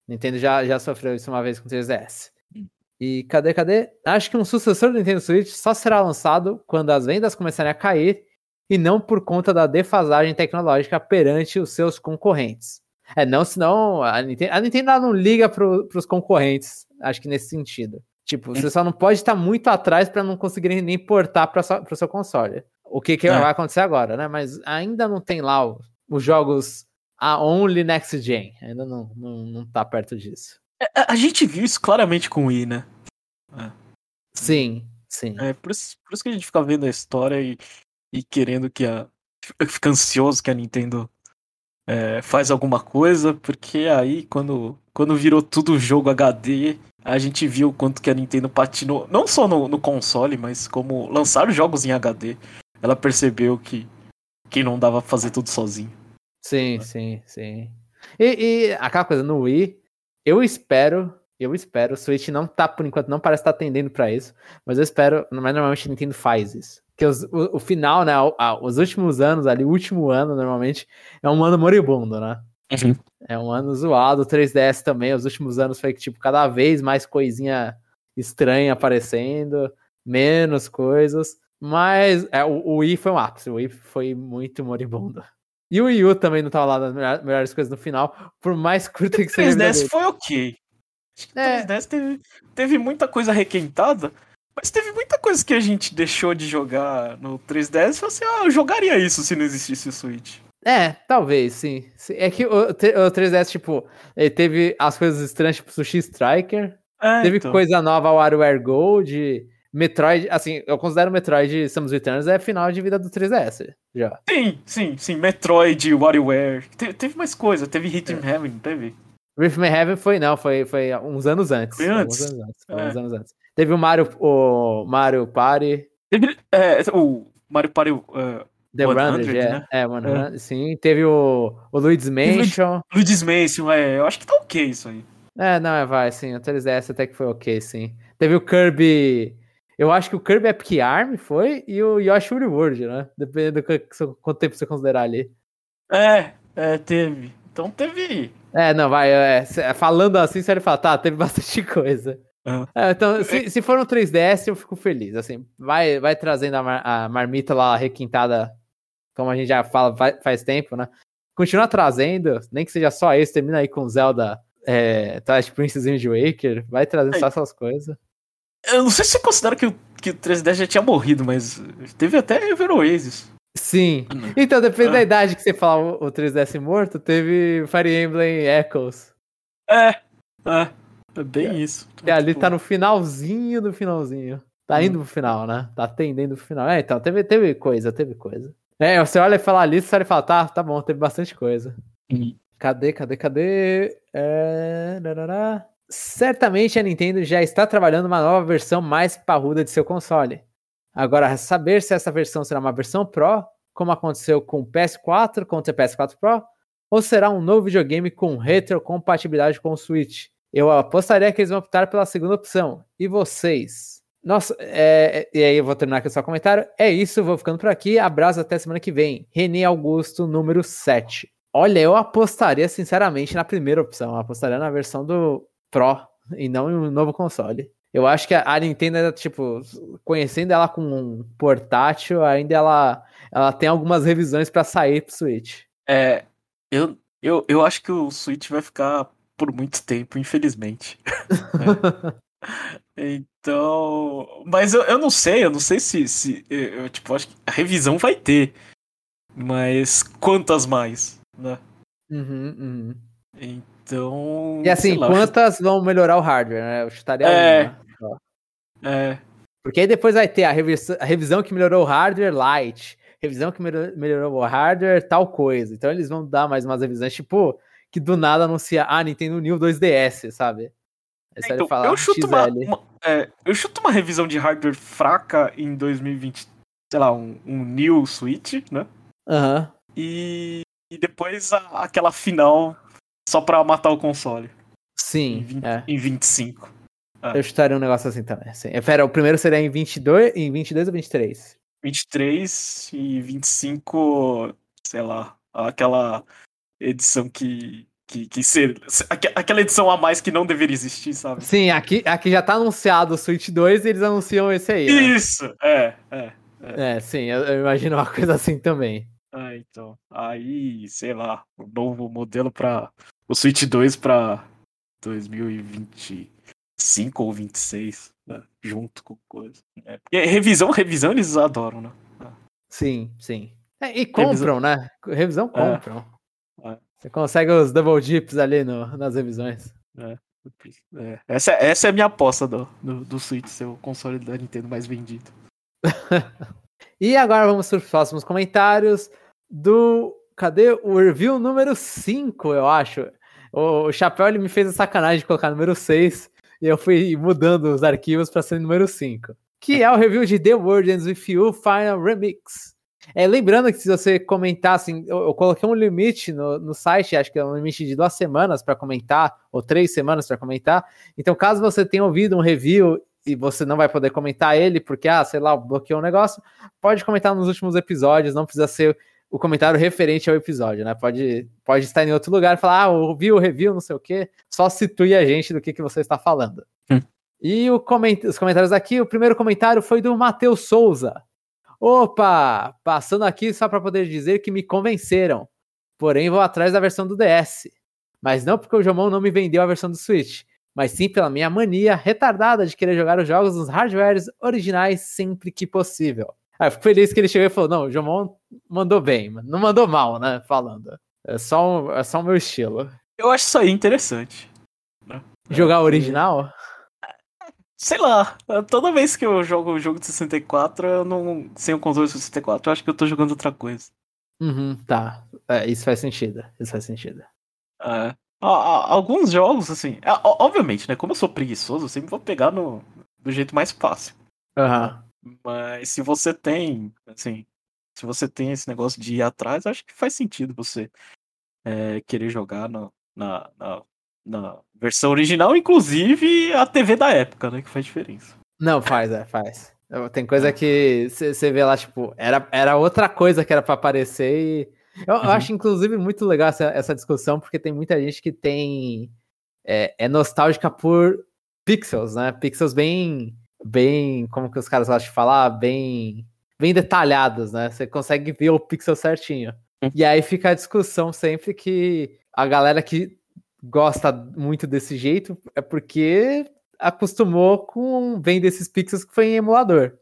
Nintendo já, já sofreu isso uma vez com o 3DS.
Hum.
E cadê, cadê? Acho que um sucessor do Nintendo Switch só será lançado quando as vendas começarem a cair e não por conta da defasagem tecnológica perante os seus concorrentes. É, não, senão a Nintendo, a Nintendo não liga pro, pros concorrentes, acho que nesse sentido. Tipo, você só não pode estar muito atrás para não conseguirem nem portar para o seu console. O que, que
É.
vai acontecer agora, né? Mas ainda não tem lá o- os jogos a only next gen. Ainda não, não, não tá perto disso.
A, a gente viu isso claramente com o Wii, né?
Sim, sim.
É por isso, por isso que a gente fica vendo a história e, e querendo que a. Fica ansioso que a Nintendo é, faz alguma coisa, porque aí quando, quando virou tudo jogo HD, a gente viu o quanto que a Nintendo patinou, não só no, no console, mas como lançar jogos em HD. Ela percebeu que, que não dava pra fazer tudo sozinho.
Sim, sim, sim. E, e aquela coisa no Wii, eu espero, Eu espero. O Switch não tá, por enquanto, não parece estar tá atendendo para isso. Mas eu espero. Mas normalmente a Nintendo faz isso. Porque os, o, o, final, né? O, a, os últimos anos ali, o último ano, normalmente, é um ano moribundo, né? Uhum. É um ano zoado. O 3DS também, os últimos anos foi tipo, cada vez mais coisinha estranha aparecendo, menos coisas. Mas é, o, o Wii foi um ápice. O Wii foi muito moribundo. E o Wii U também não tava lá nas melhores coisas no final, por mais curto que seja.
O 3DS foi ok. Acho que o é. 3DS teve, teve muita coisa requentada, mas teve muita coisa que a gente deixou de jogar no 3DS e falou assim: ah, eu jogaria isso se não existisse o Switch.
É, talvez, sim. É que o, o 3DS, tipo, ele teve as coisas estranhas, tipo Sushi Striker. É, teve então. coisa nova, o WarioWare Gold. Metroid, assim, eu considero Metroid Samus Returns é final de vida do 3DS, já.
Sim, sim, sim. Metroid, WarioWare. Te, teve mais coisa, teve Hit é. Heaven, teve?
Rhythm Heaven foi, não, foi, foi uns anos antes.
Foi antes?
Uns anos antes, é. uns anos antes. Teve o Mario, o Mario Party.
Teve, é, o Mario Party... Uh,
The 100, Runner, é, né? é, 100, é. sim. Teve o, o Luigi's Mansion.
Luigi's Mansion, é, eu acho que tá ok isso aí.
É, não, é, vai, sim, o 3DS até que foi ok, sim. Teve o Kirby eu acho que o Kirby Epic Arm foi e o Yoshi World, né? Dependendo do quanto tempo você considerar ali.
É, é, teve. Então teve.
É, não, vai. É, falando assim, você fala, tá, teve <laughs> bastante coisa. É, então, se, se for no 3DS, eu fico feliz. Assim, vai, vai trazendo a, mar, a marmita lá requintada, como a gente já fala faz tempo, né? Continua trazendo, nem que seja só esse, termina aí com Zelda é, Twilight Princess Wind Waker, vai trazendo só essas coisas.
Eu não sei se você considera que o, que o 3DS já tinha morrido, mas teve até Ever Oasis.
Sim. Uhum. Então, depende ah. da idade que você fala o 3DS morto, teve Fire Emblem Echoes.
É, é. É bem é. isso.
E ali tipo... tá no finalzinho do finalzinho. Tá hum. indo pro final, né? Tá atendendo pro final. É, então, teve, teve coisa, teve coisa. É, você olha e fala ali, você olha e fala, tá, tá bom, teve bastante coisa. Hum. Cadê, cadê, cadê? É certamente a Nintendo já está trabalhando uma nova versão mais parruda de seu console. Agora, saber se essa versão será uma versão Pro, como aconteceu com o PS4 contra o PS4 Pro, ou será um novo videogame com retrocompatibilidade com o Switch. Eu apostaria que eles vão optar pela segunda opção. E vocês? Nossa, é, e aí eu vou terminar aqui o seu comentário. É isso, vou ficando por aqui. Abraço até semana que vem. René Augusto, número 7. Olha, eu apostaria sinceramente na primeira opção. Eu apostaria na versão do Pro e não em um novo console. Eu acho que a Nintendo, tipo, conhecendo ela com um portátil, ainda ela, ela tem algumas revisões para sair pro Switch.
É, eu, eu, eu acho que o Switch vai ficar por muito tempo, infelizmente. <laughs> é. Então, mas eu, eu não sei, eu não sei se, se eu, tipo, acho que a revisão vai ter, mas quantas mais, né?
Uhum, uhum.
Então.
E assim, lá, quantas eu... vão melhorar o hardware, né? Eu chutaria
é... uma. É.
Porque aí depois vai ter a revisão, a revisão que melhorou o hardware light, revisão que melhorou, o hardware tal coisa. Então eles vão dar mais umas revisões, tipo, que do nada anuncia, ah, Nintendo New 2DS, sabe?
Então, fala, eu, chuto uma, uma é, eu chuto uma revisão de hardware fraca em 2020, sei lá, um, um New Switch, né?
Aham. Uhum.
E, e depois a, aquela final só pra matar o console.
Sim.
Em, 20, é. em 25.
É. Eu chutaria um negócio assim também. Sim. Pera, o primeiro seria em 22, em 22 ou 23?
23 e 25, sei lá, aquela edição que. Que, que ser, aquela edição a mais que não deveria existir, sabe?
Sim, aqui, aqui já tá anunciado o Switch 2 e eles anunciam esse aí.
Né? Isso, é, é,
é. É, sim, eu, eu imagino uma <laughs> coisa assim também.
Ah, então. Aí, sei lá, o novo modelo para o Switch 2 para 2025 ou 26, né? junto com coisa. É, porque revisão, revisão eles adoram, né?
Sim, sim. É, e compram, revisão... né? Revisão é. compram. É. Você consegue os double dips ali no, nas revisões.
É. é. Essa, essa é a minha aposta do, do, do Switch ser o console da Nintendo mais vendido. <laughs>
e agora vamos para os próximos comentários do. Cadê o review número 5, eu acho? O Chapéu ele me fez a sacanagem de colocar número 6 e eu fui mudando os arquivos para ser número 5. Que é o review de The World Ends With You Final Remix. É, lembrando que se você comentar, assim, eu, eu coloquei um limite no, no, site, acho que é um limite de duas semanas para comentar, ou três semanas para comentar. Então, caso você tenha ouvido um review e você não vai poder comentar ele, porque, ah, sei lá, bloqueou um negócio, pode comentar nos últimos episódios, não precisa ser o comentário referente ao episódio, né? Pode, pode estar em outro lugar e falar, ah, ouvi o review, não sei o quê, só situe a gente do que, que você está falando. Hum. E coment... os comentários aqui, o primeiro comentário foi do Matheus Souza. Opa, passando aqui só para poder dizer que me convenceram. Porém, vou atrás da versão do DS. Mas não porque o Jomon não me vendeu a versão do Switch, mas sim pela minha mania retardada de querer jogar os jogos nos hardwares originais sempre que possível. Aí eu fico feliz que ele chegou e falou: não, o Jomon mandou bem, não mandou mal, né? Falando. É só, é só o meu estilo.
Eu acho isso aí interessante.
Né? Jogar o original?
Sei lá, toda vez que eu jogo o jogo de 64, eu não. Sem o controle de 64, eu acho que eu tô jogando outra coisa.
Uhum, tá. É, isso faz sentido. Isso faz sentido.
É. Alguns jogos, assim. É, obviamente, né? Como eu sou preguiçoso, eu sempre vou pegar no, do jeito mais fácil.
Aham.
Uhum. Mas se você tem, assim. Se você tem esse negócio de ir atrás, acho que faz sentido você é, querer jogar no, na, na na versão original, inclusive a TV da época, né? Que faz diferença.
Não, faz, é, faz. Tem coisa é. que você vê lá, tipo, era, era outra coisa que era para aparecer e. Eu, uhum. eu, acho, inclusive, muito legal essa, essa discussão, porque tem muita gente que tem. É, é nostálgica por pixels, né? Pixels bem. Bem. Como que os caras gostam de falar? Bem. Bem detalhados, né? Você consegue ver o pixel certinho. Uhum. E aí fica a discussão sempre que a galera que gosta muito desse jeito é porque acostumou com vem desses pixels que foi em emulador.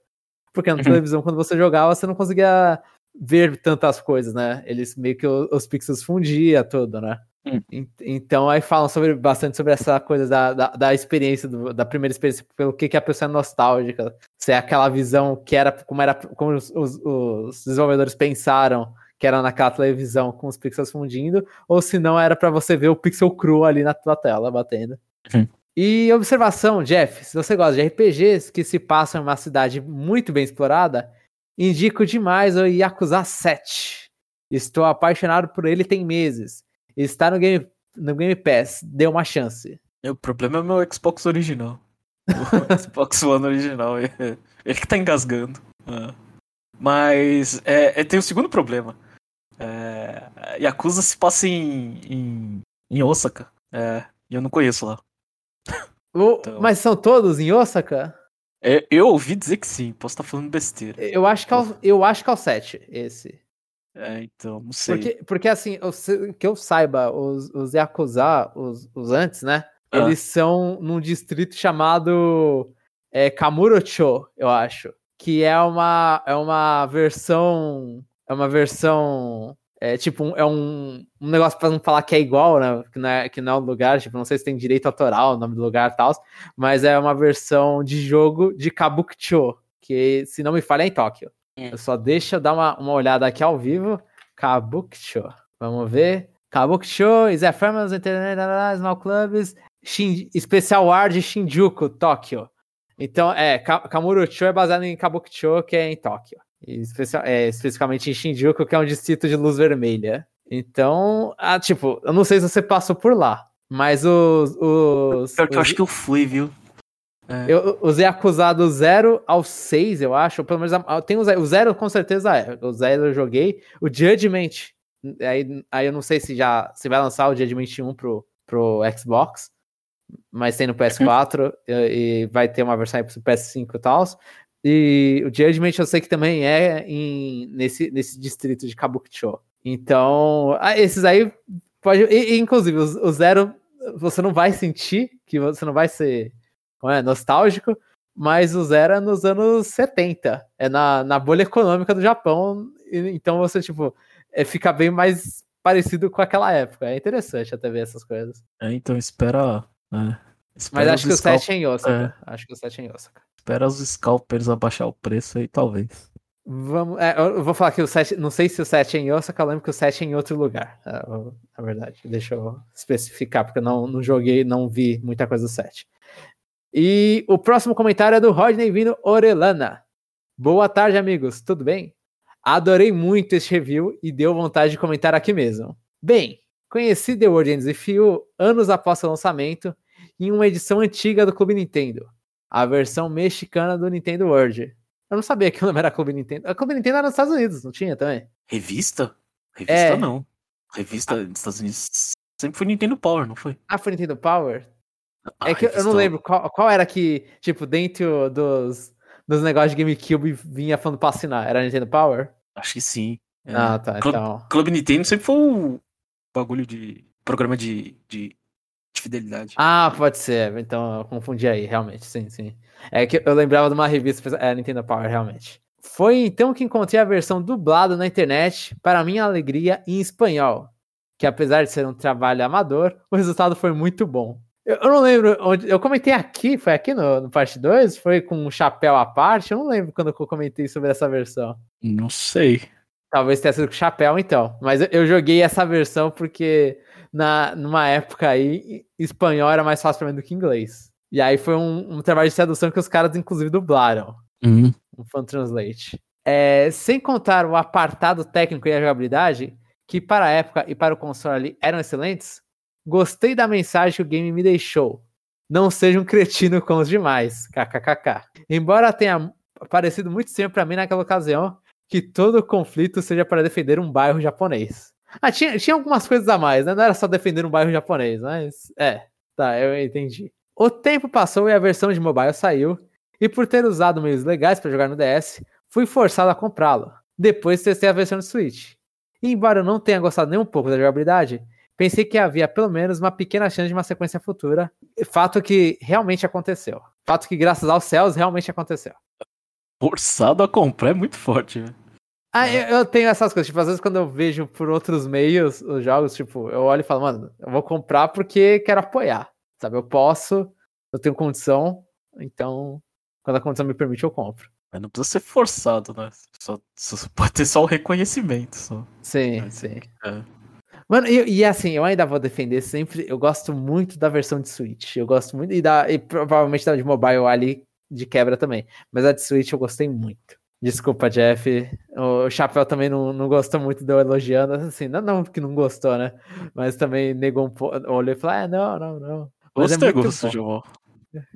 Porque na uhum. televisão, quando você jogava, você não conseguia ver tantas coisas, né? Eles meio que os pixels fundia tudo, né? Uhum. Então aí falam sobre, bastante sobre essa coisa da, da, da experiência, do, da primeira experiência, pelo que, que a pessoa é nostálgica. Se é aquela visão que era como era como os, os, os desenvolvedores pensaram que era naquela televisão com os pixels fundindo, ou se não era para você ver o pixel cru ali na tua tela batendo. Uhum. E observação, Jeff, se você gosta de RPGs que se passam em uma cidade muito bem explorada, indico demais o Yakuza 7. Estou apaixonado por ele tem meses. Está no Game, no Game Pass, dê uma chance.
O problema é o meu Xbox original. O <laughs> Xbox One original. Ele que tá engasgando. Ah. Mas é, é, tem o um segundo problema. É, Yakuza se passa em, em, em Osaka. É, e eu não conheço lá.
então... Mas são todos em Osaka?
É, eu ouvi dizer que sim, posso estar falando besteira.
Eu acho que é o, eu acho que é o 7, esse.
É, então, não sei.
Porque, porque assim, eu, que eu saiba, os, os Yakuza, os, os antes, né? Ah. Eles são num distrito chamado é, Kamurocho, eu acho. Que é uma, é uma versão é uma versão. É tipo, um, é um, um negócio pra não falar que é igual, né? Que não é, que não é o lugar, tipo, não sei se tem direito autoral, o nome do lugar e tal, mas é uma versão de jogo de Kabukicho, que, se não me falha, é em Tóquio. É. Eu só deixa eu dar uma, uma olhada aqui ao vivo. Kabukicho. Vamos ver. Kabukicho is a famous international clubs Shin, Special Ward Shinjuku, Tóquio. Então, é, Kamurocho é baseado em Kabukicho, que é em Tóquio é, especificamente em Shinjuku, que é um distrito de luz vermelha. Então, ah, tipo, eu não sei se você passou por lá, mas os. os,
Pior que eu acho que eu fui, viu?
É. Eu usei acusado 0 ao 6, eu acho. Pelo menos tem o 0, o 0 com certeza é. O 0 eu joguei. O Judgment, aí, aí eu não sei se já se vai lançar o Judgment 1 pro, pro Xbox, mas tem no PS4 e, e, vai ter uma versão aí pro PS5 e tal. E o Judgment eu sei que também é em, nesse, nesse distrito de Kabukicho. Então, ah, esses aí pode. E, inclusive, o, o, Zero você não vai sentir, que você não vai ser é, nostálgico, mas o Zero é nos anos 70. É na, na bolha econômica do Japão. E, então você, tipo, é, fica bem mais parecido com aquela época. É interessante até ver essas coisas.
É, então espera. É,
espera mas acho que o 7 é em Osaka. É. Acho que o 7 é em Osaka.
Espera os scalpers abaixar o preço aí, talvez.
Vamos, é, eu vou falar que o 7, não sei se o 7 é em Osaka, eu lembro que o 7 é em outro lugar. É, na verdade, deixa eu especificar, porque eu não, não joguei, não vi muita coisa do 7. E o próximo comentário é do Rodney Vino Orelana. Boa tarde, amigos, tudo bem? Adorei muito este review e deu vontade de comentar aqui mesmo. Bem, conheci The World Ends With You anos após seu lançamento em uma edição antiga do Clube Nintendo, a versão mexicana do Nintendo World. Eu não sabia que o nome era Clube Nintendo. A Clube Nintendo era nos Estados Unidos, não tinha também?
Revista? Revista
É.
não. Revista dos Estados Unidos sempre foi Nintendo Power, não foi?
Ah, foi Nintendo Power?
Ah,
É que eu não
revista-
lembro qual, qual era que, tipo, dentro dos, dos negócios de GameCube vinha falando pra assinar. Era Nintendo Power?
Acho que sim. É.
Ah, tá.
Clube,
Então.
Clube Nintendo sempre foi o bagulho de. programa de, de, de fidelidade.
Ah, pode ser. Então eu confundi aí, realmente. Sim, sim. É que eu lembrava de uma revista. É, Nintendo Power, realmente. Foi então que encontrei a versão dublada na internet, para minha alegria, em espanhol. Que apesar de ser um trabalho amador, o resultado foi muito bom. Eu, eu não lembro onde. Eu comentei aqui, foi aqui no, no parte 2? Foi com um chapéu à parte? Eu não lembro quando eu comentei sobre essa versão.
Não sei.
Talvez tenha sido com chapéu, então. Mas eu, eu joguei essa versão porque na, numa época aí, espanhol era mais fácil pra mim do que inglês. E aí foi um, um trabalho de tradução que os caras, inclusive, dublaram.
Hum.
Um fan translate. É, sem contar o apartado técnico e a jogabilidade, que para a época e para o console ali eram excelentes, gostei da mensagem que o game me deixou. Não seja um cretino com os demais. KKKK. Embora tenha parecido muito sempre pra mim naquela ocasião, que todo conflito seja para defender um bairro japonês. Ah, tinha, tinha algumas coisas a mais, né? Não era só defender um bairro japonês, mas é, tá, eu entendi. O tempo passou e a versão de mobile saiu, e por ter usado meios legais para jogar no DS, fui forçado a comprá-lo. Depois testei a versão de Switch. E embora eu não tenha gostado nem um pouco da jogabilidade, pensei que havia pelo menos uma pequena chance de uma sequência futura, fato que realmente aconteceu. Fato que, graças aos céus, realmente aconteceu.
Forçado a comprar é muito forte, velho.
Ah, eu, eu tenho essas coisas. Tipo, às vezes quando eu vejo por outros meios os jogos, tipo, eu olho e falo, mano, eu vou comprar porque quero apoiar. Sabe? Eu posso, eu tenho condição, então, quando a condição me permite, eu compro.
Mas não precisa ser forçado, né? Só, só pode ter só o reconhecimento. Só.
Sim,
É,
sim.
é.
Mano, e, e assim, eu ainda vou defender sempre. Eu gosto muito da versão de Switch. Eu gosto muito. E, da, e provavelmente da de mobile ali de quebra também. Mas a de Switch eu gostei muito. Desculpa, Jeff. O Chapéu também não, não gostou muito de eu elogiando. Assim, não, não que não gostou, né? Mas também negou um pouco. Olhou e falou: ah, não, não, não. Mas é muito
gosto,
bom.
João.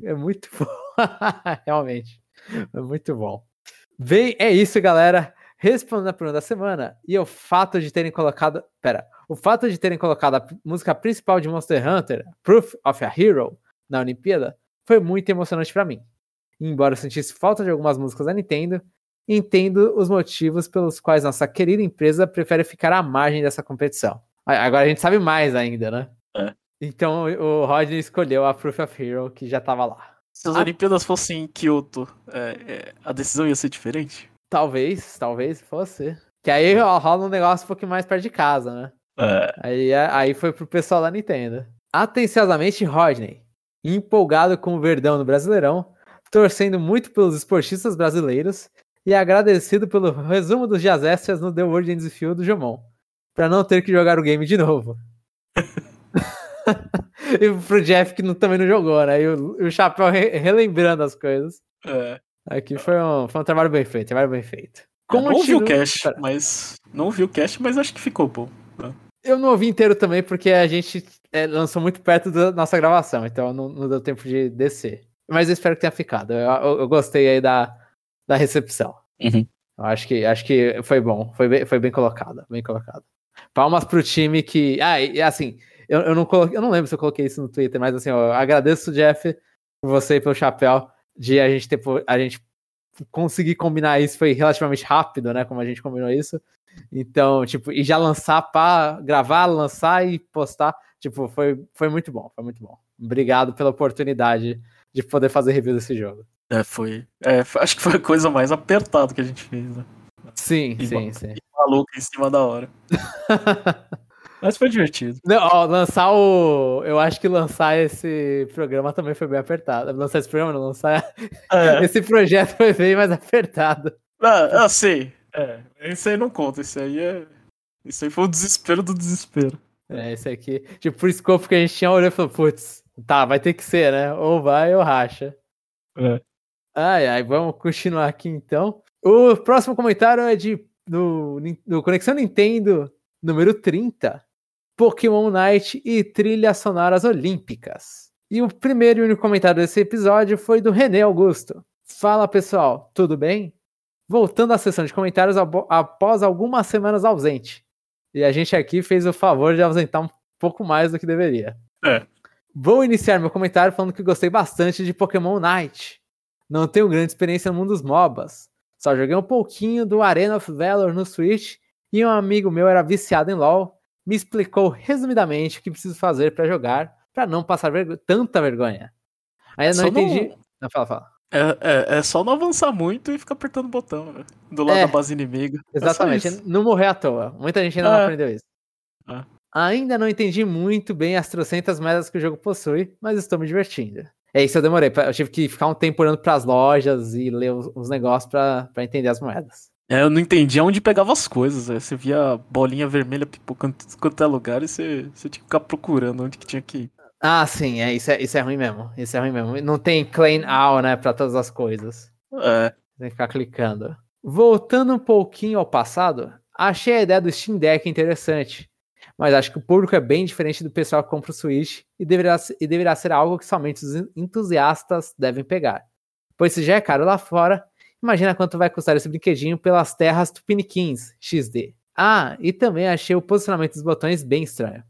É muito bom. <laughs> Realmente. É muito bom. Bem, é isso, galera. Respondendo a pergunta da semana, e o fato de terem colocado. Pera. O fato de terem colocado a música principal de Monster Hunter, Proof of a Hero, na Olimpíada, foi muito emocionante pra mim. Embora eu sentisse falta de algumas músicas da Nintendo, entendo os motivos pelos quais nossa querida empresa prefere ficar à margem dessa competição. A- Agora a gente sabe mais ainda, né?
É.
Então o Rodney escolheu a Proof of Hero, que já tava lá.
Se as
Ah.
Olimpíadas fossem em Kyoto, é, é, a decisão ia ser diferente?
Talvez, talvez fosse. Que aí ó, rola um negócio um pouquinho mais perto de casa, né?
É,
Aí, é- aí foi pro pessoal da Nintendo. Atenciosamente, Rodney. Empolgado com o Verdão no Brasileirão, torcendo muito pelos esportistas brasileiros e agradecido pelo resumo dos dias extras no The World Ends You do Jomon, pra não ter que jogar o game de novo. <laughs> e pro Jeff que não- também não jogou, né? E o, o Chapéu re- relembrando as coisas.
é.
Aqui foi um, foi um trabalho bem feito, trabalho bem feito.
Eu não ouvi o cast,
Pera.
mas. Não ouvi o cast, mas acho que ficou bom.
Eu não ouvi inteiro também, porque a gente é, lançou muito perto da nossa gravação, então não, não deu tempo de descer. Mas eu espero que tenha ficado. Eu, eu- eu gostei aí da, da recepção.
Uhum.
Acho que, acho que foi bom, foi bem, foi bem colocado, bem colocado. Palmas pro time que. Ah, e assim, eu, eu, não coloquei, eu não lembro se eu coloquei isso no Twitter, mas assim, eu agradeço, Jeff, por você e pelo chapéu, de a gente ter a gente conseguir combinar isso foi relativamente rápido, né? Como a gente combinou isso. Então, tipo, e já lançar pra gravar, lançar e postar, tipo, foi, foi muito bom, foi muito bom. Obrigado pela oportunidade de poder fazer review desse jogo.
É, foi. é, acho que foi a coisa mais apertada que a gente fez, né?
Sim,
E
sim, sim.
Maluco em cima da hora. <laughs> Mas foi divertido.
Não, ó, lançar o. Eu acho que lançar esse programa também foi bem apertado. Lançar esse programa, não, lançar.
É, <laughs>
Esse projeto foi bem mais apertado.
ah, sei. É, esse aí não conta, esse aí é. Isso aí foi o desespero do desespero.
É, esse aqui. Tipo, por escopo que a gente tinha olhado e falou, putz, tá, vai ter que ser, né? Ou vai ou racha.
É.
Ai, ai, vamos continuar aqui então. O próximo comentário é de no, no Conexão Nintendo número 30, Pokémon Night e trilhas sonoras olímpicas. E o primeiro e único comentário desse episódio foi do René Augusto. Fala pessoal, tudo bem? Voltando à sessão de comentários após algumas semanas ausente. E a gente aqui fez o favor de ausentar um pouco mais do que deveria.
É.
Vou iniciar meu comentário falando que gostei bastante de Pokémon Night. Não tenho grande experiência no mundo dos MOBAs. Só joguei um pouquinho do Arena of Valor no Switch e um amigo meu era viciado em LoL, me explicou resumidamente o que preciso fazer para jogar, para não passar vergo tanta vergonha. Ainda não entendi. Não... não... fala, fala.
É, é, é, só não avançar muito e ficar apertando o botão né? do lado é, da base inimiga.
É exatamente, é não morrer à toa. Muita gente ainda não é. aprendeu isso. É. Ainda não entendi muito bem as trocentas moedas que o jogo possui, mas estou me divertindo. É isso, eu demorei. Eu tive que ficar um tempo olhando para as lojas e ler os, os negócios para entender as moedas.
É, eu não entendia onde pegava as coisas. Né? Você via bolinha vermelha pipocando em quanto é lugar e você, você tinha que ficar procurando onde que tinha que ir.
Ah, sim, é, isso, é, isso é ruim mesmo. Isso é ruim mesmo. Não tem clean out, né, pra todas as coisas.
É.
Tem que ficar clicando. Voltando um pouquinho ao passado, achei a ideia do Steam Deck interessante. Mas acho que o público é bem diferente do pessoal que compra o Switch e deverá, e deverá ser algo que somente os entusiastas devem pegar. Pois se já é caro lá fora, imagina quanto vai custar esse brinquedinho pelas terras Tupiniquins XD. Ah, e também achei o posicionamento dos botões bem estranho.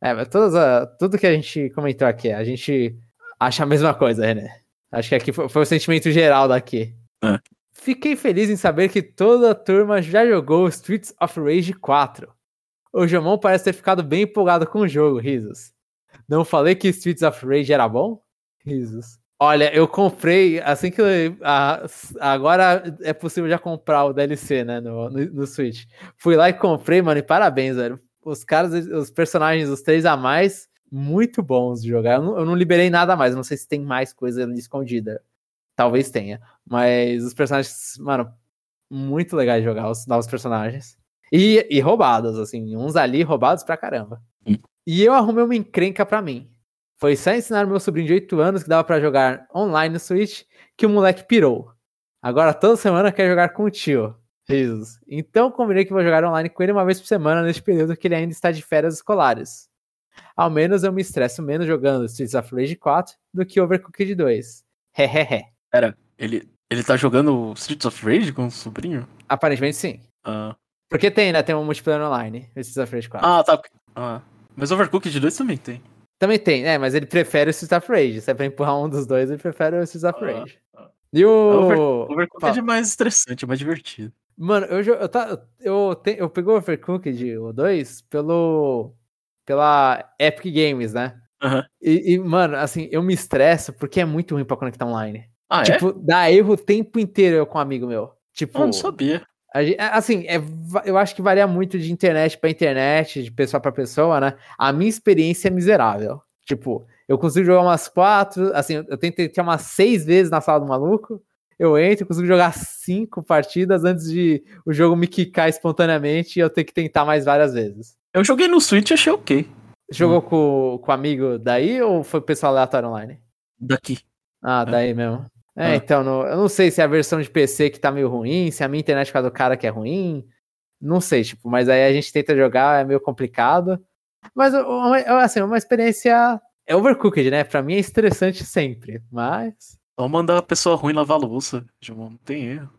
É, mas a, tudo que a gente comentou aqui, a gente acha a mesma coisa, René. Acho que aqui foi, foi o sentimento geral daqui.
É.
Fiquei feliz em saber que toda a turma já jogou Streets of Rage 4. O Jomon parece ter ficado bem empolgado com o jogo, risos. Não falei que Streets of Rage era bom? Risos. Olha, eu comprei, assim que. A, agora é possível já comprar o DLC, né, no, no, no, Switch. Fui lá e comprei, mano, e parabéns, velho. Os caras, os personagens, os três a mais, muito bons de jogar. Eu não, eu não liberei nada mais, não sei se tem mais coisa ali escondida. Talvez tenha. Mas os personagens, mano, muito legais de jogar, os novos personagens. E, e roubados, assim, uns ali roubados pra caramba. Hum. E eu arrumei uma encrenca pra mim. Foi só ensinar meu sobrinho de 8 anos que dava para jogar online no Switch que o moleque pirou. Agora toda semana quer jogar com o tio. Risos. Então combinei que vou jogar online com ele uma vez por semana neste período que ele ainda está de férias escolares. Ao menos eu me estresso menos jogando Streets of Rage 4 do que Overcooked 2. Hehehe.
Pera, ele, ele tá jogando Streets of Rage com o sobrinho?
Aparentemente sim.
Ah.
Porque tem, né? Tem um multiplayer online, of Rage 4.
Ah, tá. Ah. Mas Overcooked 2 também tem.
Também tem, né? Mas ele prefere o Streets of Rage. Se é pra empurrar um dos dois, ele prefere o Streets of ah, Rage. Ah, ah. E o.
Over, Overcooked é mais estressante, é mais divertido.
Mano, eu, eu, tá, eu, te, eu peguei o Overcooked, o 2, pelo. pela Epic Games, né?
Uhum.
E, e, mano, assim, eu me estresso porque é muito ruim pra conectar online.
Ah,
é? tipo,
é?
dá erro o tempo inteiro eu com um amigo meu. Tipo. Eu
não sabia.
É, assim, é, eu acho que varia muito de internet para internet, de pessoa para pessoa, né? A minha experiência é miserável. Tipo, eu consigo jogar umas quatro, assim, eu tentei ter umas seis vezes na sala do maluco. Eu entro, consigo jogar cinco partidas antes de o jogo me quicar espontaneamente e eu ter que tentar mais várias vezes.
Eu joguei no Switch e achei ok.
Jogou hum. com, com amigo daí ou foi pessoal aleatório online?
Daqui.
Ah, é. daí é. mesmo. É, ah. então, eu não sei se é a versão de PC que tá meio ruim, se a minha internet por do cara que é ruim. Não sei, tipo, mas aí a gente tenta jogar, é meio complicado. Mas, assim, uma experiência. É overcooked, né? Pra mim é estressante sempre, mas.
Só mandar a pessoa ruim lavar a louça, João, não tem erro.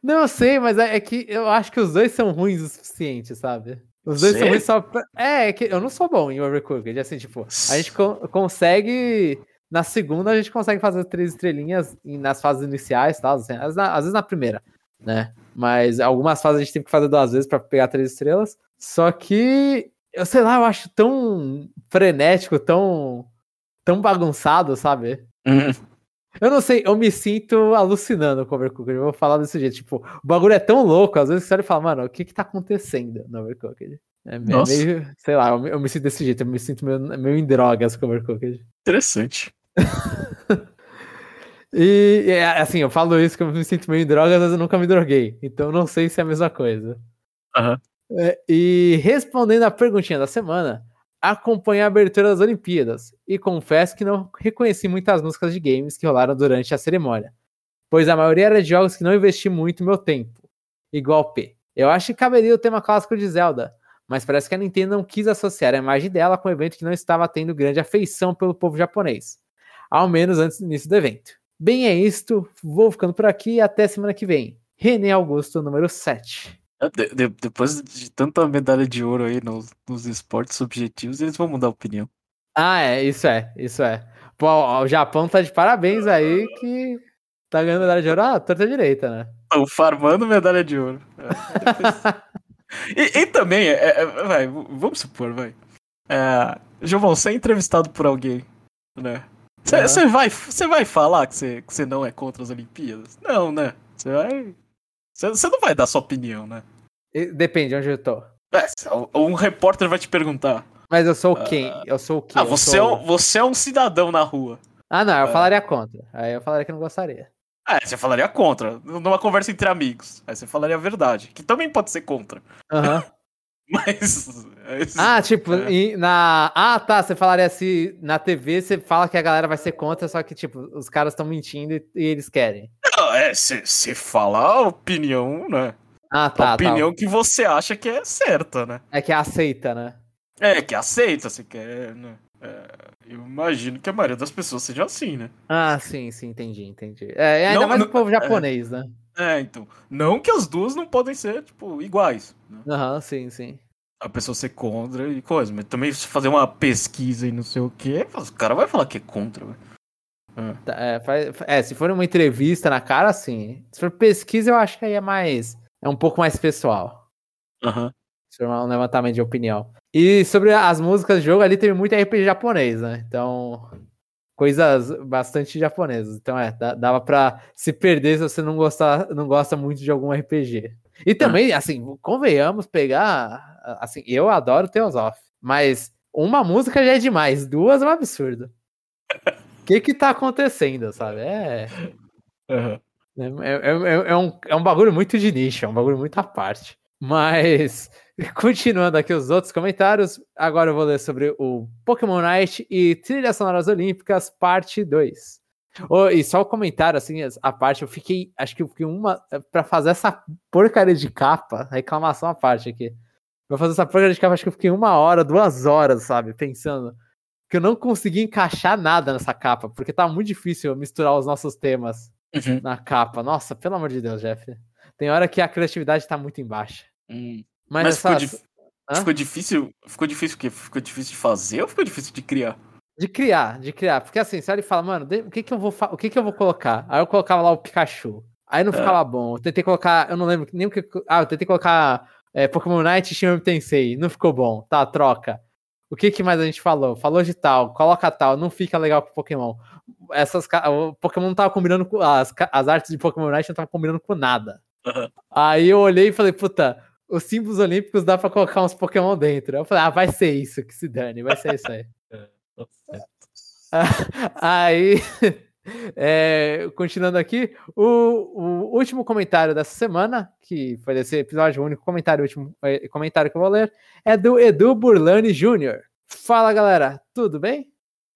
Não, eu sei, mas é, é, que eu acho que os dois são ruins o suficiente, sabe? Os dois Sério? são ruins só pra... É, é que eu não sou bom em overcooked, assim, tipo, a gente co consegue na segunda a gente consegue fazer três estrelinhas nas fases iniciais, tá? Às, vezes na primeira, né? Mas algumas fases a gente tem que fazer duas vezes para pegar três estrelas. Só que eu sei lá, eu acho tão frenético, tão tão bagunçado, sabe?
Uhum.
Eu não sei, eu me sinto alucinando com o Overcooked. Eu vou falar desse jeito. Tipo, o bagulho é tão louco, às vezes você olha e fala, mano, o que que tá acontecendo no Overcooked? É, é meio, sei lá, eu, eu, me sinto desse jeito, eu me sinto meio, meio em drogas com o Overcooked.
Interessante. <laughs>
e é, assim, eu falo isso que eu me sinto meio em drogas, mas eu nunca me droguei. Então não sei se é a mesma coisa.
Uhum.
É, e respondendo a perguntinha da semana, acompanhei a abertura das Olimpíadas e confesso que não reconheci muitas músicas de games que rolaram durante a cerimônia, pois a maioria era de jogos que não investi muito meu tempo, igual P. Eu acho que caberia o tema clássico de Zelda, mas parece que a Nintendo não quis associar a imagem dela com um evento que não estava tendo grande afeição pelo povo japonês. Ao menos antes do início do evento. Bem, é isto. Vou ficando por aqui e até semana que vem. René Augusto, número 7.
De, de, depois de tanta medalha de ouro aí nos, nos esportes subjetivos, eles vão mudar a opinião.
Ah, é, isso é, isso é. Pô, o Japão tá de parabéns aí que tá ganhando medalha de ouro à torta direita, né?
Estão farmando medalha de ouro. É, <laughs> e, e, também, é, é, vai, vamos supor, vai. É, Giovão, você é entrevistado por alguém, né? Você vai, vai falar que você que não é contra as Olimpíadas? Não, né? Você vai você não vai dar sua opinião, né?
Depende onde eu tô.
É, um repórter vai te perguntar.
Mas eu sou quem? Uh... Eu sou o quê?
Ah, você,
sou...
é um, você é um cidadão na rua.
Ah, não, eu é. falaria contra. Aí eu falaria que não gostaria.
É, você falaria contra. Numa conversa entre amigos. Aí você falaria a verdade. Que também pode ser contra.
Aham. Uhum. <laughs> <laughs>
Mas.
Ah, tipo, é. na. Ah, tá. Você falaria assim, na TV você fala que a galera vai ser contra, só que, tipo, os caras estão mentindo e, e, eles querem.
Não, é, você fala a opinião, né?
Ah, tá.
A
tá.
opinião tá. que você acha que é certa, né?
É que aceita, né?
É, que aceita, você quer, né? É, eu imagino que a maioria das pessoas seja assim, né?
Ah, sim, sim, entendi, entendi. É, ainda não, mais não, o povo japonês,
é,
né?
É, então. Não que as duas não podem ser, tipo, iguais.
Né? Aham, uhum, sim, sim.
A pessoa ser contra e coisa, mas também se fazer uma pesquisa e não sei o que, o cara vai falar que é contra, velho.
É. Tá, é, faz, é, se for uma entrevista na cara, sim. Se for pesquisa, eu acho que aí é mais. É um pouco mais pessoal.
Aham. Uhum.
Se for um levantamento de opinião. E sobre as músicas do jogo, ali teve muito RPG japonês, né? Então. Coisas bastante japonesas. Então, é, dava pra se perder se você não, gostar, não gosta muito de algum RPG. E também, ah. assim, convenhamos pegar. Assim, eu adoro Theosof, mas uma música já é demais, duas é um absurdo. O <laughs> que que tá acontecendo, sabe? É.
Uhum.
É, é, é, é, um, é um bagulho muito de nicho, é um bagulho muito à parte. Mas, <laughs> continuando aqui os outros comentários, agora eu vou ler sobre o Pokémon Night e Trilhas Sonoras Olímpicas, parte 2. Oh, e só o comentário, assim, a parte, eu fiquei, acho que eu fiquei uma, pra fazer essa porcaria de capa, reclamação à parte aqui. Pra fazer essa porcaria de capa, acho que eu fiquei uma hora, duas horas, sabe, pensando que eu não consegui encaixar nada nessa capa, porque tá muito difícil misturar os nossos temas uhum. na capa. Nossa, pelo amor de Deus, Jeff. Tem hora que a criatividade tá muito embaixo.
Hum. Mas, Mas ficou, ficou, difícil. Ficou difícil o quê? Ficou difícil de fazer ou ficou difícil de criar?
De criar, de criar. Porque assim, se ele fala, mano, o que que eu vou o que que eu vou colocar? Aí eu colocava lá o Pikachu. Aí não é. ficava bom. Eu tentei colocar, eu não lembro nem o que. Ah, eu tentei colocar é, Pokémon Night e Shin Tensei. Não ficou bom. Tá, troca. O que, que mais a gente falou? Falou de tal, coloca tal, não fica legal com Pokémon. Essas, o Pokémon não tava combinando com. As, as artes de Pokémon Night não tava combinando com nada. Uhum. Aí eu olhei e falei, puta, os símbolos olímpicos dá pra colocar uns Pokémon dentro. Eu falei, ah, vai ser isso, que se dane, vai ser isso aí. <laughs> <laughs> aí. <laughs> É, continuando aqui, o, o, último comentário dessa semana, que foi desse episódio, o único comentário, o último é, comentário que eu vou ler, é do Edu Burlani Jr. Fala galera, tudo bem?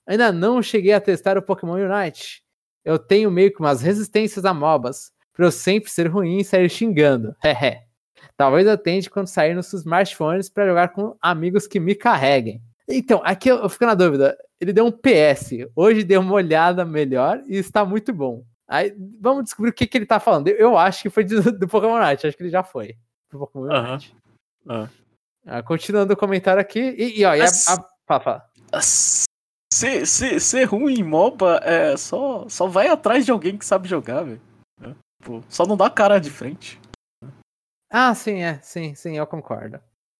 Ainda não cheguei a testar o Pokémon Unite. Eu tenho meio que umas resistências a MOBAs, pra eu sempre ser ruim e sair xingando. Hehe. Talvez eu tente quando sair nos smartphones para jogar com amigos que me carreguem. Então, aqui eu, eu fico na dúvida. Ele deu um PS. Hoje deu uma olhada melhor e está muito bom. Aí vamos descobrir o que, que ele tá falando. Eu, eu acho que foi do, do Pokémon Night. Acho que ele já foi. Do Pokémon
uh -huh. Night. Uh -huh.
ah, continuando o comentário aqui. E, e ó, e a, a... Fala, fala.
Ser, ser, ser ruim em MOBA é só, só vai atrás de alguém que sabe jogar, velho. É, só não dá cara de frente.
Ah, sim, é, sim, sim, eu concordo.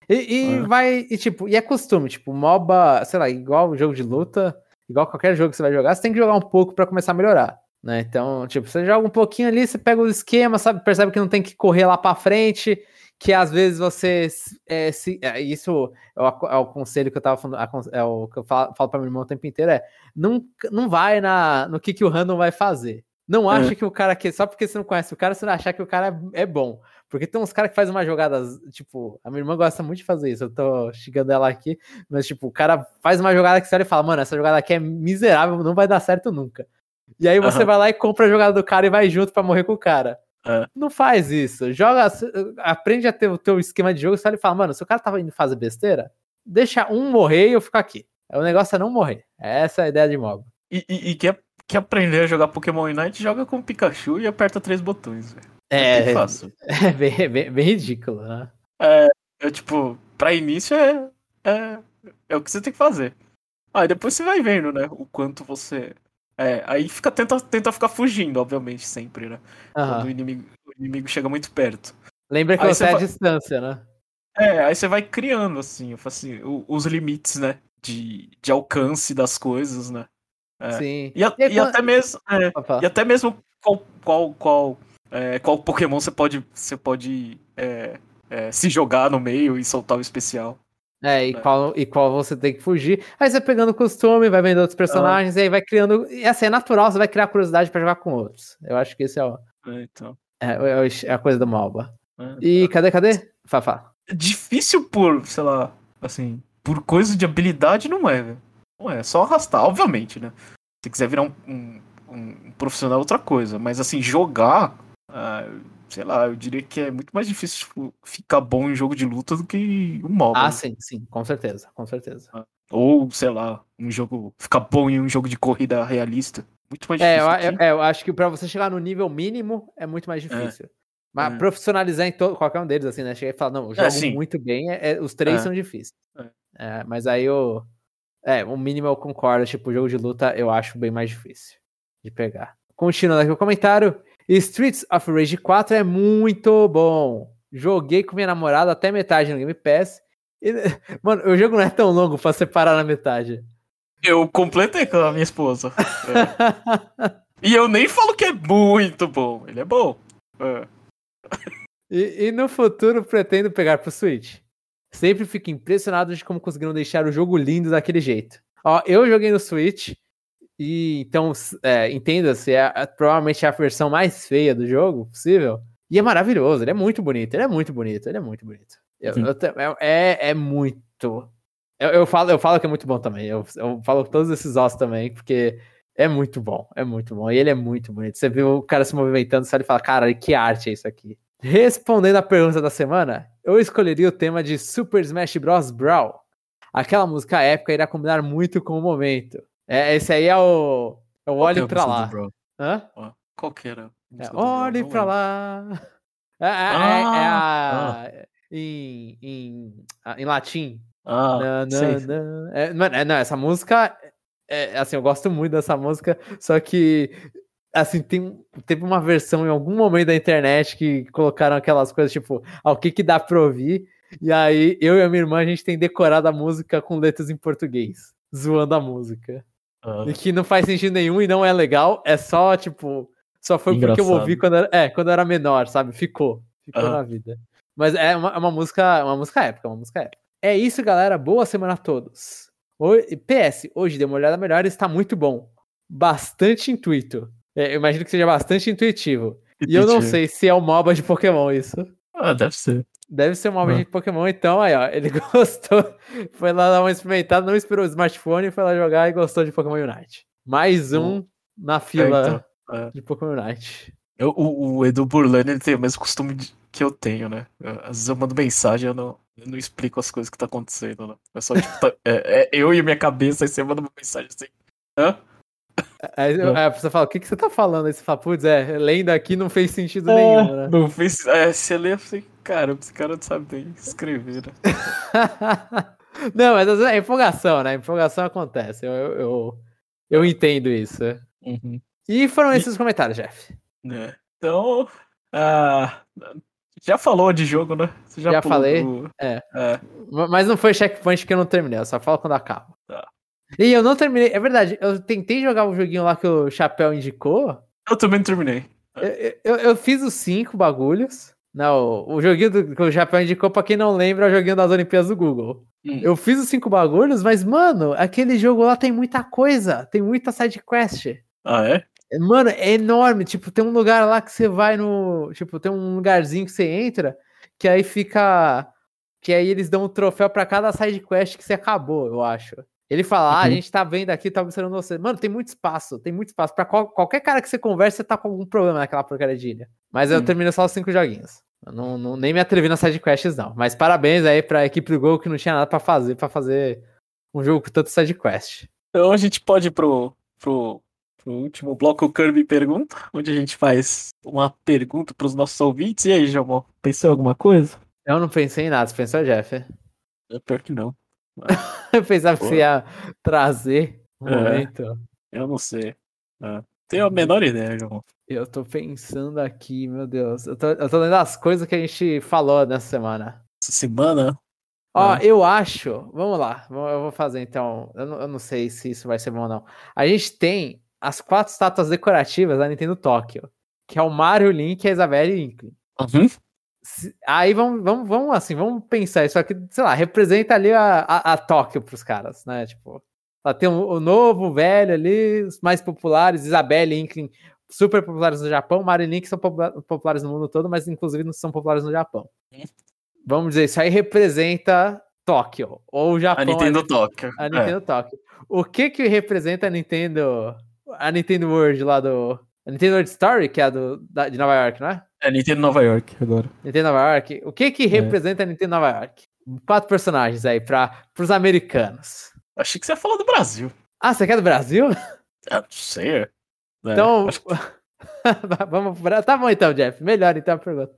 E, e ah. vai, e tipo, e é costume, tipo, MOBA, sei lá, igual jogo de luta, igual qualquer jogo que você vai jogar, você tem que jogar um pouco para começar a melhorar, né? Então, tipo, você joga um pouquinho ali, você pega o esquema, sabe, percebe que não tem que correr lá para frente, que às vezes você é, se, é, isso é o, é o, conselho que eu tava falando, é o que eu falo, falo para meu irmão o tempo inteiro é não, não vai na no que, que o random vai fazer. Não acha é. que o cara que só porque você não conhece o cara, você não achar que o cara é bom. Porque tem uns caras que fazem umas jogadas, tipo, a minha irmã gosta muito de fazer isso. Eu tô xingando ela aqui, mas, tipo, o cara faz uma jogada que você olha e fala, mano, essa jogada aqui é miserável, não vai dar certo nunca. E aí você uhum. vai lá e compra a jogada do cara e vai junto para morrer com o cara.
É.
Não faz isso. Joga, aprende a ter o teu esquema de jogo, você olha e fala, mano, se o cara tava indo fazer besteira, deixa um morrer e eu fico aqui. O negócio é não morrer. Essa é a ideia de mob.
E, e, e quer, quer aprender a jogar Pokémon Unite, joga com o Pikachu e aperta três botões, velho.
É,
bem fácil. <laughs>
é bem, bem, bem ridículo, né?
É tipo, pra início é, é, é o que você tem que fazer. Aí depois você vai vendo, né? O quanto você. É, aí fica, tenta, tenta ficar fugindo, obviamente, sempre, né? Quando o inimigo, o inimigo chega muito perto.
Lembra que
Aí
você é a
vai-
distância, né?
É, aí você vai criando, assim, eu assim os limites, né? De, de alcance das coisas, né? É.
Sim.
E, a-
E
e
quando-
até mesmo. é. E até mesmo qual, qual, qual, é, qual Pokémon você pode, você pode é, é, se jogar no meio e soltar o especial.
É, e
É.
qual, e qual você tem que fugir. Aí você pegando costume, vai vendo outros personagens, e aí vai criando. E assim, é natural, você vai criar curiosidade pra jogar com outros. Eu acho que esse é, o-
né, Então,
é, é é a coisa do Malba.
é.
E cadê, cadê? Fafá.
É difícil por, sei lá, assim, por coisa de habilidade não é, velho. Não é, é só arrastar, obviamente, né? Se quiser virar um, um, um profissional é outra coisa, mas assim, jogar, ah, sei lá, eu diria que é muito mais difícil tipo, ficar bom em jogo de luta do que um MOBA.
Ah,
né?
sim, sim, com certeza, com certeza.
Ou, sei lá, um jogo. Ficar bom em um jogo de corrida realista. Muito mais
É,
difícil.
eu,
aqui.
eu- é, eu acho que pra você chegar no nível mínimo é muito mais difícil. Mas
É.
profissionalizar em todo, qualquer um deles, assim, né? Chegar e falar, não, eu jogo
sim.
muito bem, é- é- os três
É.
são difíceis.
É.
É, mas aí o. É, o mínimo eu concordo, tipo, jogo de luta eu acho bem mais difícil de pegar. Continuando aqui o comentário. Streets of Rage 4 é muito bom. Joguei com minha namorada até metade no Game Pass. E- <laughs> mano, o jogo não é tão longo pra separar na metade.
Eu completei com a minha esposa. É. <laughs> e eu nem falo que é muito bom. Ele é bom. É.
E, e no futuro pretendo pegar pro Switch. Sempre fico impressionado de como conseguiram deixar o jogo lindo daquele jeito. Ó, eu joguei no Switch, e então, é, entenda-se, é, a- provavelmente é a versão mais feia do jogo possível. E é maravilhoso, ele é muito bonito, ele é muito bonito, ele é muito bonito. Eu- eu te- é, é, é muito. Eu, eu falo, eu falo que é muito bom também. Eu, eu falo todos esses ossos também, porque é muito bom, é muito bom. E ele é muito bonito. Você viu o cara se movimentando, você e fala, cara, que arte é isso aqui? Respondendo a pergunta da semana, eu escolheria o tema de Super Smash Bros. Brawl. Aquela música épica irá combinar muito com o momento. É, esse aí é o. É o
é
Olhe
a
pra lá. Hã?
Qual que era?
É? Olhe
Não
pra lá. <laughs> É, é- é- é a. Em, em, a- em latim.
Ah,
Nã, nã,
sei.
nã. É, é, não, essa música. É, assim, eu gosto muito dessa música, só que. Assim, tem, teve uma versão em algum momento da internet que colocaram aquelas coisas tipo, ah, o que que dá pra ouvir? E aí, eu e a minha irmã, a gente tem decorado a música com letras em português, zoando a música.
Ah,
E que não faz sentido nenhum e não é legal, é só, tipo, só foi porque eu
Engraçado.
ouvi quando era, é, quando era menor, sabe? Ficou, ficou
Aham.
na vida. Mas é uma, é uma música, uma música épica, uma música épica. É isso, galera, boa semana a todos. Oi- PS, hoje dei uma olhada melhor e está muito bom. Bastante intuito. É, eu imagino que seja bastante intuitivo. E eu não sei se é o MOBA de Pokémon isso.
Ah, deve ser.
Deve ser um MOBA
Ah.
de Pokémon, então aí, ó. Ele <laughs> gostou, foi lá dar uma experimentada, não esperou o smartphone, foi lá jogar e gostou de Pokémon Unite. Mais um na
É,
fila
então, é.
de Pokémon Unite.
Eu- o, o Edu Burlani ele tem o mesmo costume de- que eu tenho, né? Eu- Às vezes eu mando mensagem eu não, eu não explico as coisas que tá acontecendo, né? É só tipo, tá- é, é eu e minha cabeça, aí você manda uma mensagem assim. Hã?
Aí,
Ah.
aí a pessoa fala, o que, que você tá falando? Aí você fala, putz, é, lendo aqui não fez sentido nenhum, né?
Não fez. É, você lê assim, cara, esse cara não sabe bem escrever, né? <laughs>
não, mas às vezes é empolgação, né? Empolgação acontece. Eu, eu, eu, eu entendo isso.
Uhum.
E foram
E-
esses os comentários, Jeff.
né? Então. Ah, já falou de jogo, né? Você
Já
pulou
falei.
do-
É.
É.
Ma- Mas não foi checkpoint que eu não terminei, eu só falo quando acaba.
Tá.
E eu não terminei, é verdade, eu tentei jogar o joguinho lá que o Chapéu indicou.
Eu também não terminei.
Eu, eu, eu fiz os cinco bagulhos. Não, o joguinho do, que o Chapéu indicou, pra quem não lembra, é o joguinho das Olimpíadas do Google.
Hum.
Eu fiz os cinco bagulhos, mas, mano, aquele jogo lá tem muita coisa, tem muita side quest.
Ah, é?
Mano, é enorme. Tipo, tem um lugar lá que você vai no. Tipo, tem um lugarzinho que você entra, que aí fica. Que aí eles dão um troféu pra cada side quest que você acabou, eu acho. Ele fala, ah, a
Uhum.
gente tá vendo aqui, tá observando você. Mano, tem muito espaço, tem muito espaço. Pra qual- qualquer cara que você conversa, você tá com algum problema naquela porcaria de ilha. Mas eu
Hum.
termino só os cinco joguinhos. Eu não, não- nem me atrevi nas sidequests, não. Mas parabéns aí pra equipe do Gol que não tinha nada pra fazer, pra fazer um jogo com tanto sidequest.
Então a gente pode ir pro, pro, pro último bloco, o Kirby Pergunta, onde a gente faz uma pergunta pros nossos ouvintes. E aí, Jamon, pensou em alguma coisa?
Eu não pensei em nada, você pensou, Jeff?
É pior que não.
Eu <laughs> pensava que
Pô.
você ia trazer um
É.
momento.
Eu não sei. É. Tenho a menor ideia, Jamon.
Eu tô pensando aqui, meu Deus. Eu tô, eu tô lendo as coisas que a gente falou nessa semana.
Essa semana.
Ó,
É.
eu acho. Vamos lá, eu vou fazer então. Eu não, eu não sei se isso vai ser bom ou não. A gente tem as quatro estátuas decorativas da Nintendo Tóquio, que é o Mario, Link, a Isabelle e Inkling.
Uhum.
Se- Aí vamos, vamos, vamos assim, vamos pensar. Isso aqui, sei lá, representa ali a, a, a Tóquio pros caras, né? Tipo, lá tem o, o novo, o velho ali, os mais populares, Isabelle e Inkling, super populares no Japão, Mario e Link são popula- populares no mundo todo, mas inclusive não são populares no Japão. Vamos dizer, isso aí representa Tóquio, ou o Japão.
A Nintendo
ali-
Tóquio.
a Nintendo Tóquio. O que que representa a Nintendo, a Nintendo World lá do... A Nintendo World Story, que é a do, da- de Nova York, não é?
É, é Nintendo Nova York agora.
Nintendo Nova York. O que
É.
que representa a Nintendo Nova York? Quatro personagens aí para os americanos.
Achei que você ia falar do Brasil.
Ah, você quer do Brasil?
Eu não sei. É,
Então, <laughs>
que <laughs>
vamos. Tá bom então, Jeff. Melhor então a pergunta.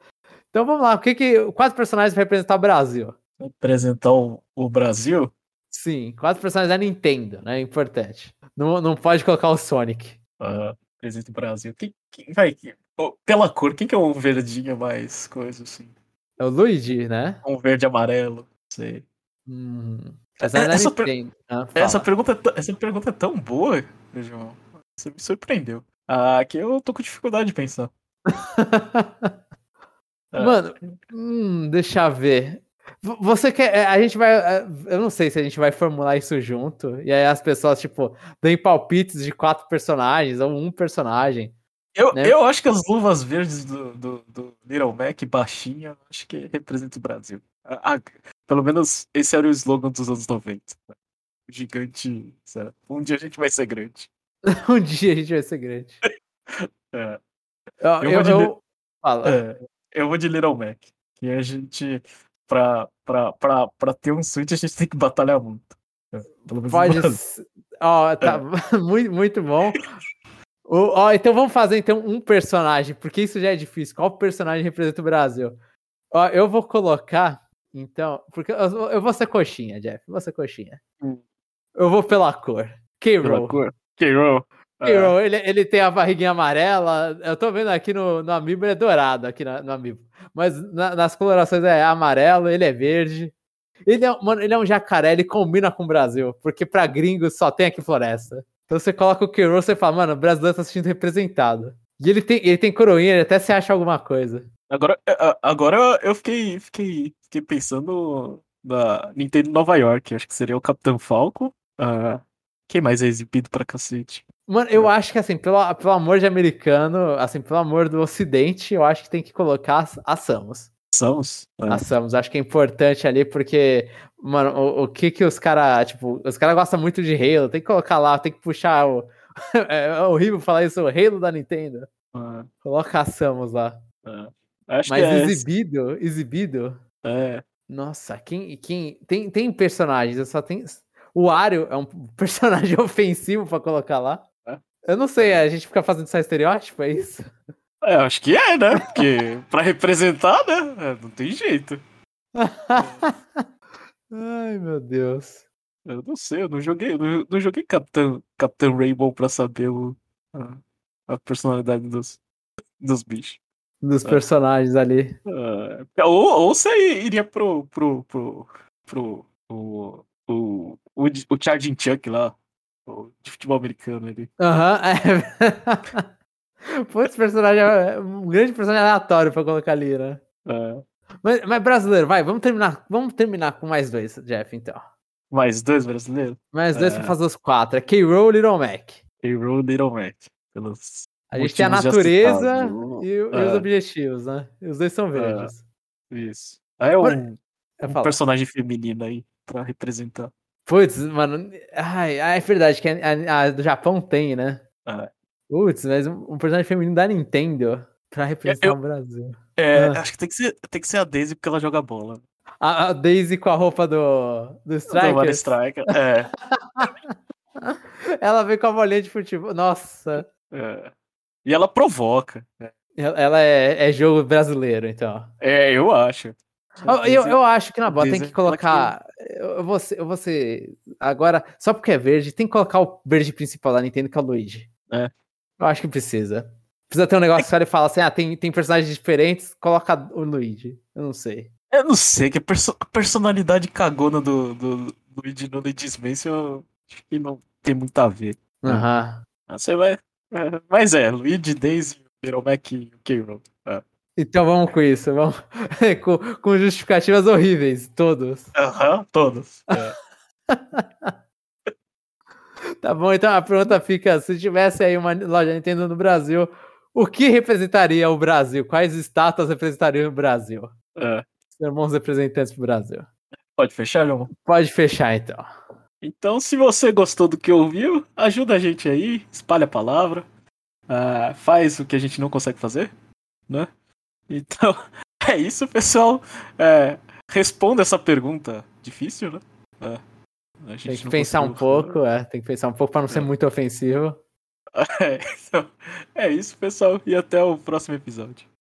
Então vamos lá. O que que quatro personagens vai representar o Brasil?
representar o, o Brasil.
Sim, quatro personagens da Nintendo, né? Importante. Não, não pode colocar o Sonic.
ah, representa o Brasil. Quem, vai. oh, pela cor, quem que é um verdinho mais coisa assim?
É o Luigi, né?
Um verde amarelo. Não sei.
Hum. Essa é da
Essa per-.
Ah,
Essa pergunta, é tão- essa pergunta é tão boa, João. Você me surpreendeu. Ah, que eu tô com dificuldade de pensar. <laughs>
Mano, hum, deixa eu ver. Você quer. é, A gente vai. Eu não sei se a gente vai formular isso junto. E aí as pessoas, tipo, dão palpites de quatro personagens ou um personagem.
Eu,
né?
eu acho que as luvas verdes do, do, do Little Mac, baixinha, acho que representa o Brasil. Ah, pelo menos esse era o slogan dos anos 90. né? O gigante. sabe? Um dia a gente vai ser grande. <laughs>
um dia a gente vai ser grande. <laughs>
É,
Eu,
Eu vou de-
eu- Fala.
é, eu vou de Little Mac. Que a gente. Pra, pra, pra, pra ter um Switch, a gente tem que batalhar muito. É,
Pode. Ó, tá. <laughs> muito, muito bom. Ó, então vamos fazer então um personagem, porque isso já é difícil. Qual personagem representa o Brasil? Ó, eu vou colocar, então, porque eu, eu vou ser coxinha, Jeff. Eu vou ser coxinha.
Hum.
Eu vou pela cor. K-Roll.
cor. K-Roll.
Ele, ele tem a barriguinha amarela. Eu tô vendo aqui no, no Amiibo, ele é dourado aqui na- no Amiibo. Mas na- nas colorações é amarelo, ele é verde. Ele é, mano, ele é um jacaré, ele combina com o Brasil, porque pra gringos só tem aqui floresta. Então você coloca o K-Roll, você fala, mano, o brasileiro tá se sentindo representado. E ele tem, ele tem coroinha, ele até se acha alguma coisa.
Agora, é, agora eu fiquei, fiquei, fiquei pensando na Nintendo Nova York. Acho que seria o Capitão Falco. Ah, quem mais é exibido pra cacete?
Mano, eu acho que assim, pelo, pelo amor de americano, assim, pelo amor do ocidente, eu acho que tem que colocar a Samus.
Samus? Ah,
a Samus. Acho que é importante ali, porque, mano, o, o que que os caras, tipo, os caras gostam muito de Halo, tem que colocar lá, tem que puxar o. <laughs> é horrível falar isso, o Halo da Nintendo.
ah,
Coloca a Samus lá.
ah. Acho
Mas
que é,
exibido, exibido.
é.
Nossa, quem. quem tem, tem personagens, eu só tenho. O Ario é um <laughs> personagem ofensivo pra colocar lá.
É.
Eu não sei, a gente fica fazendo só estereótipo, é isso?
É, acho que é, né? Porque <laughs> pra representar, né? é, não tem jeito.
Ai, meu Deus.
Eu não sei, eu não joguei, eu não, não joguei Capitão, Capitão Rainbow pra saber o, a, a personalidade dos, dos bichos.
Dos
É.
personagens ali.
Ah, ou, ou você iria pro. pro. pro. pro. o. o. o, o Charging Chuck lá. O de futebol americano ali.
Aham, é. <laughs> Putz, personagem. é Um grande personagem aleatório pra colocar ali, né?
Ah,
Mas, mas brasileiro, vai, vamos terminar. Vamos terminar com mais dois, Jeff, então.
mais dois brasileiros.
Mais dois
É.
pra fazer os quatro. É K-Roll Little Mac.
Hero Little Mac. Pelos
A gente tem a natureza e, o- e os
É.
objetivos, né? E os dois são verdes.
Isso. Aí é um, um personagem feminino aí pra representar.
Putz, mano. Ai, é verdade que a, a- a do Japão tem, né?
É.
Putz, mas um, personagem feminino da Nintendo pra representar
Eu-
o Brasil.
É,
Ah.
acho que tem que, ser, tem que ser a Daisy porque ela joga bola.
A, a Daisy com a roupa do, do
Do Mario
Strikers.
Striker. É, <laughs>
Ela vem com a bolinha de futebol. Nossa.
é. E ela provoca.
Ela ela é, é jogo brasileiro, então.
É, eu acho.
Eu, eu, eu acho que na bola tem que colocar. Eu vou ser, eu vou ser- Agora, só porque é verde, tem que colocar o verde principal da Nintendo, que é o Luigi.
É.
Eu acho que precisa. Precisa ter um negócio que ele fala assim: ah, tem, tem personagens diferentes, coloca o Luigi. Eu não sei.
Eu não sei, que a, perso- a personalidade cagona do, do, do Luigi no Luigi's Mansion eu acho que não tem muito a ver.
Aham.
Ah, Você vai. é, mas é, Luigi, Daisy, Little Mac e o K-Rool.
Então vamos com isso. Vamos <laughs> com, com justificativas horríveis, todos.
Aham, todos. É. <laughs>
Tá bom, então a pergunta fica: se tivesse aí uma loja Nintendo no Brasil, o que representaria o Brasil? Quais estátuas representariam o Brasil?
É.
Sermões representantes do Brasil.
Pode fechar, João?
Pode fechar então.
Então, se você gostou do que ouviu, ajuda a gente aí, espalha a palavra, ah, faz o que a gente não consegue fazer, né? Então, <laughs> é isso, pessoal. É, responda essa pergunta difícil, né? É,
Tem que pensar um pouco, é, tem que pensar um pouco para não ser
É.
muito ofensivo. <laughs>
É, então, é isso, pessoal, e até o próximo episódio.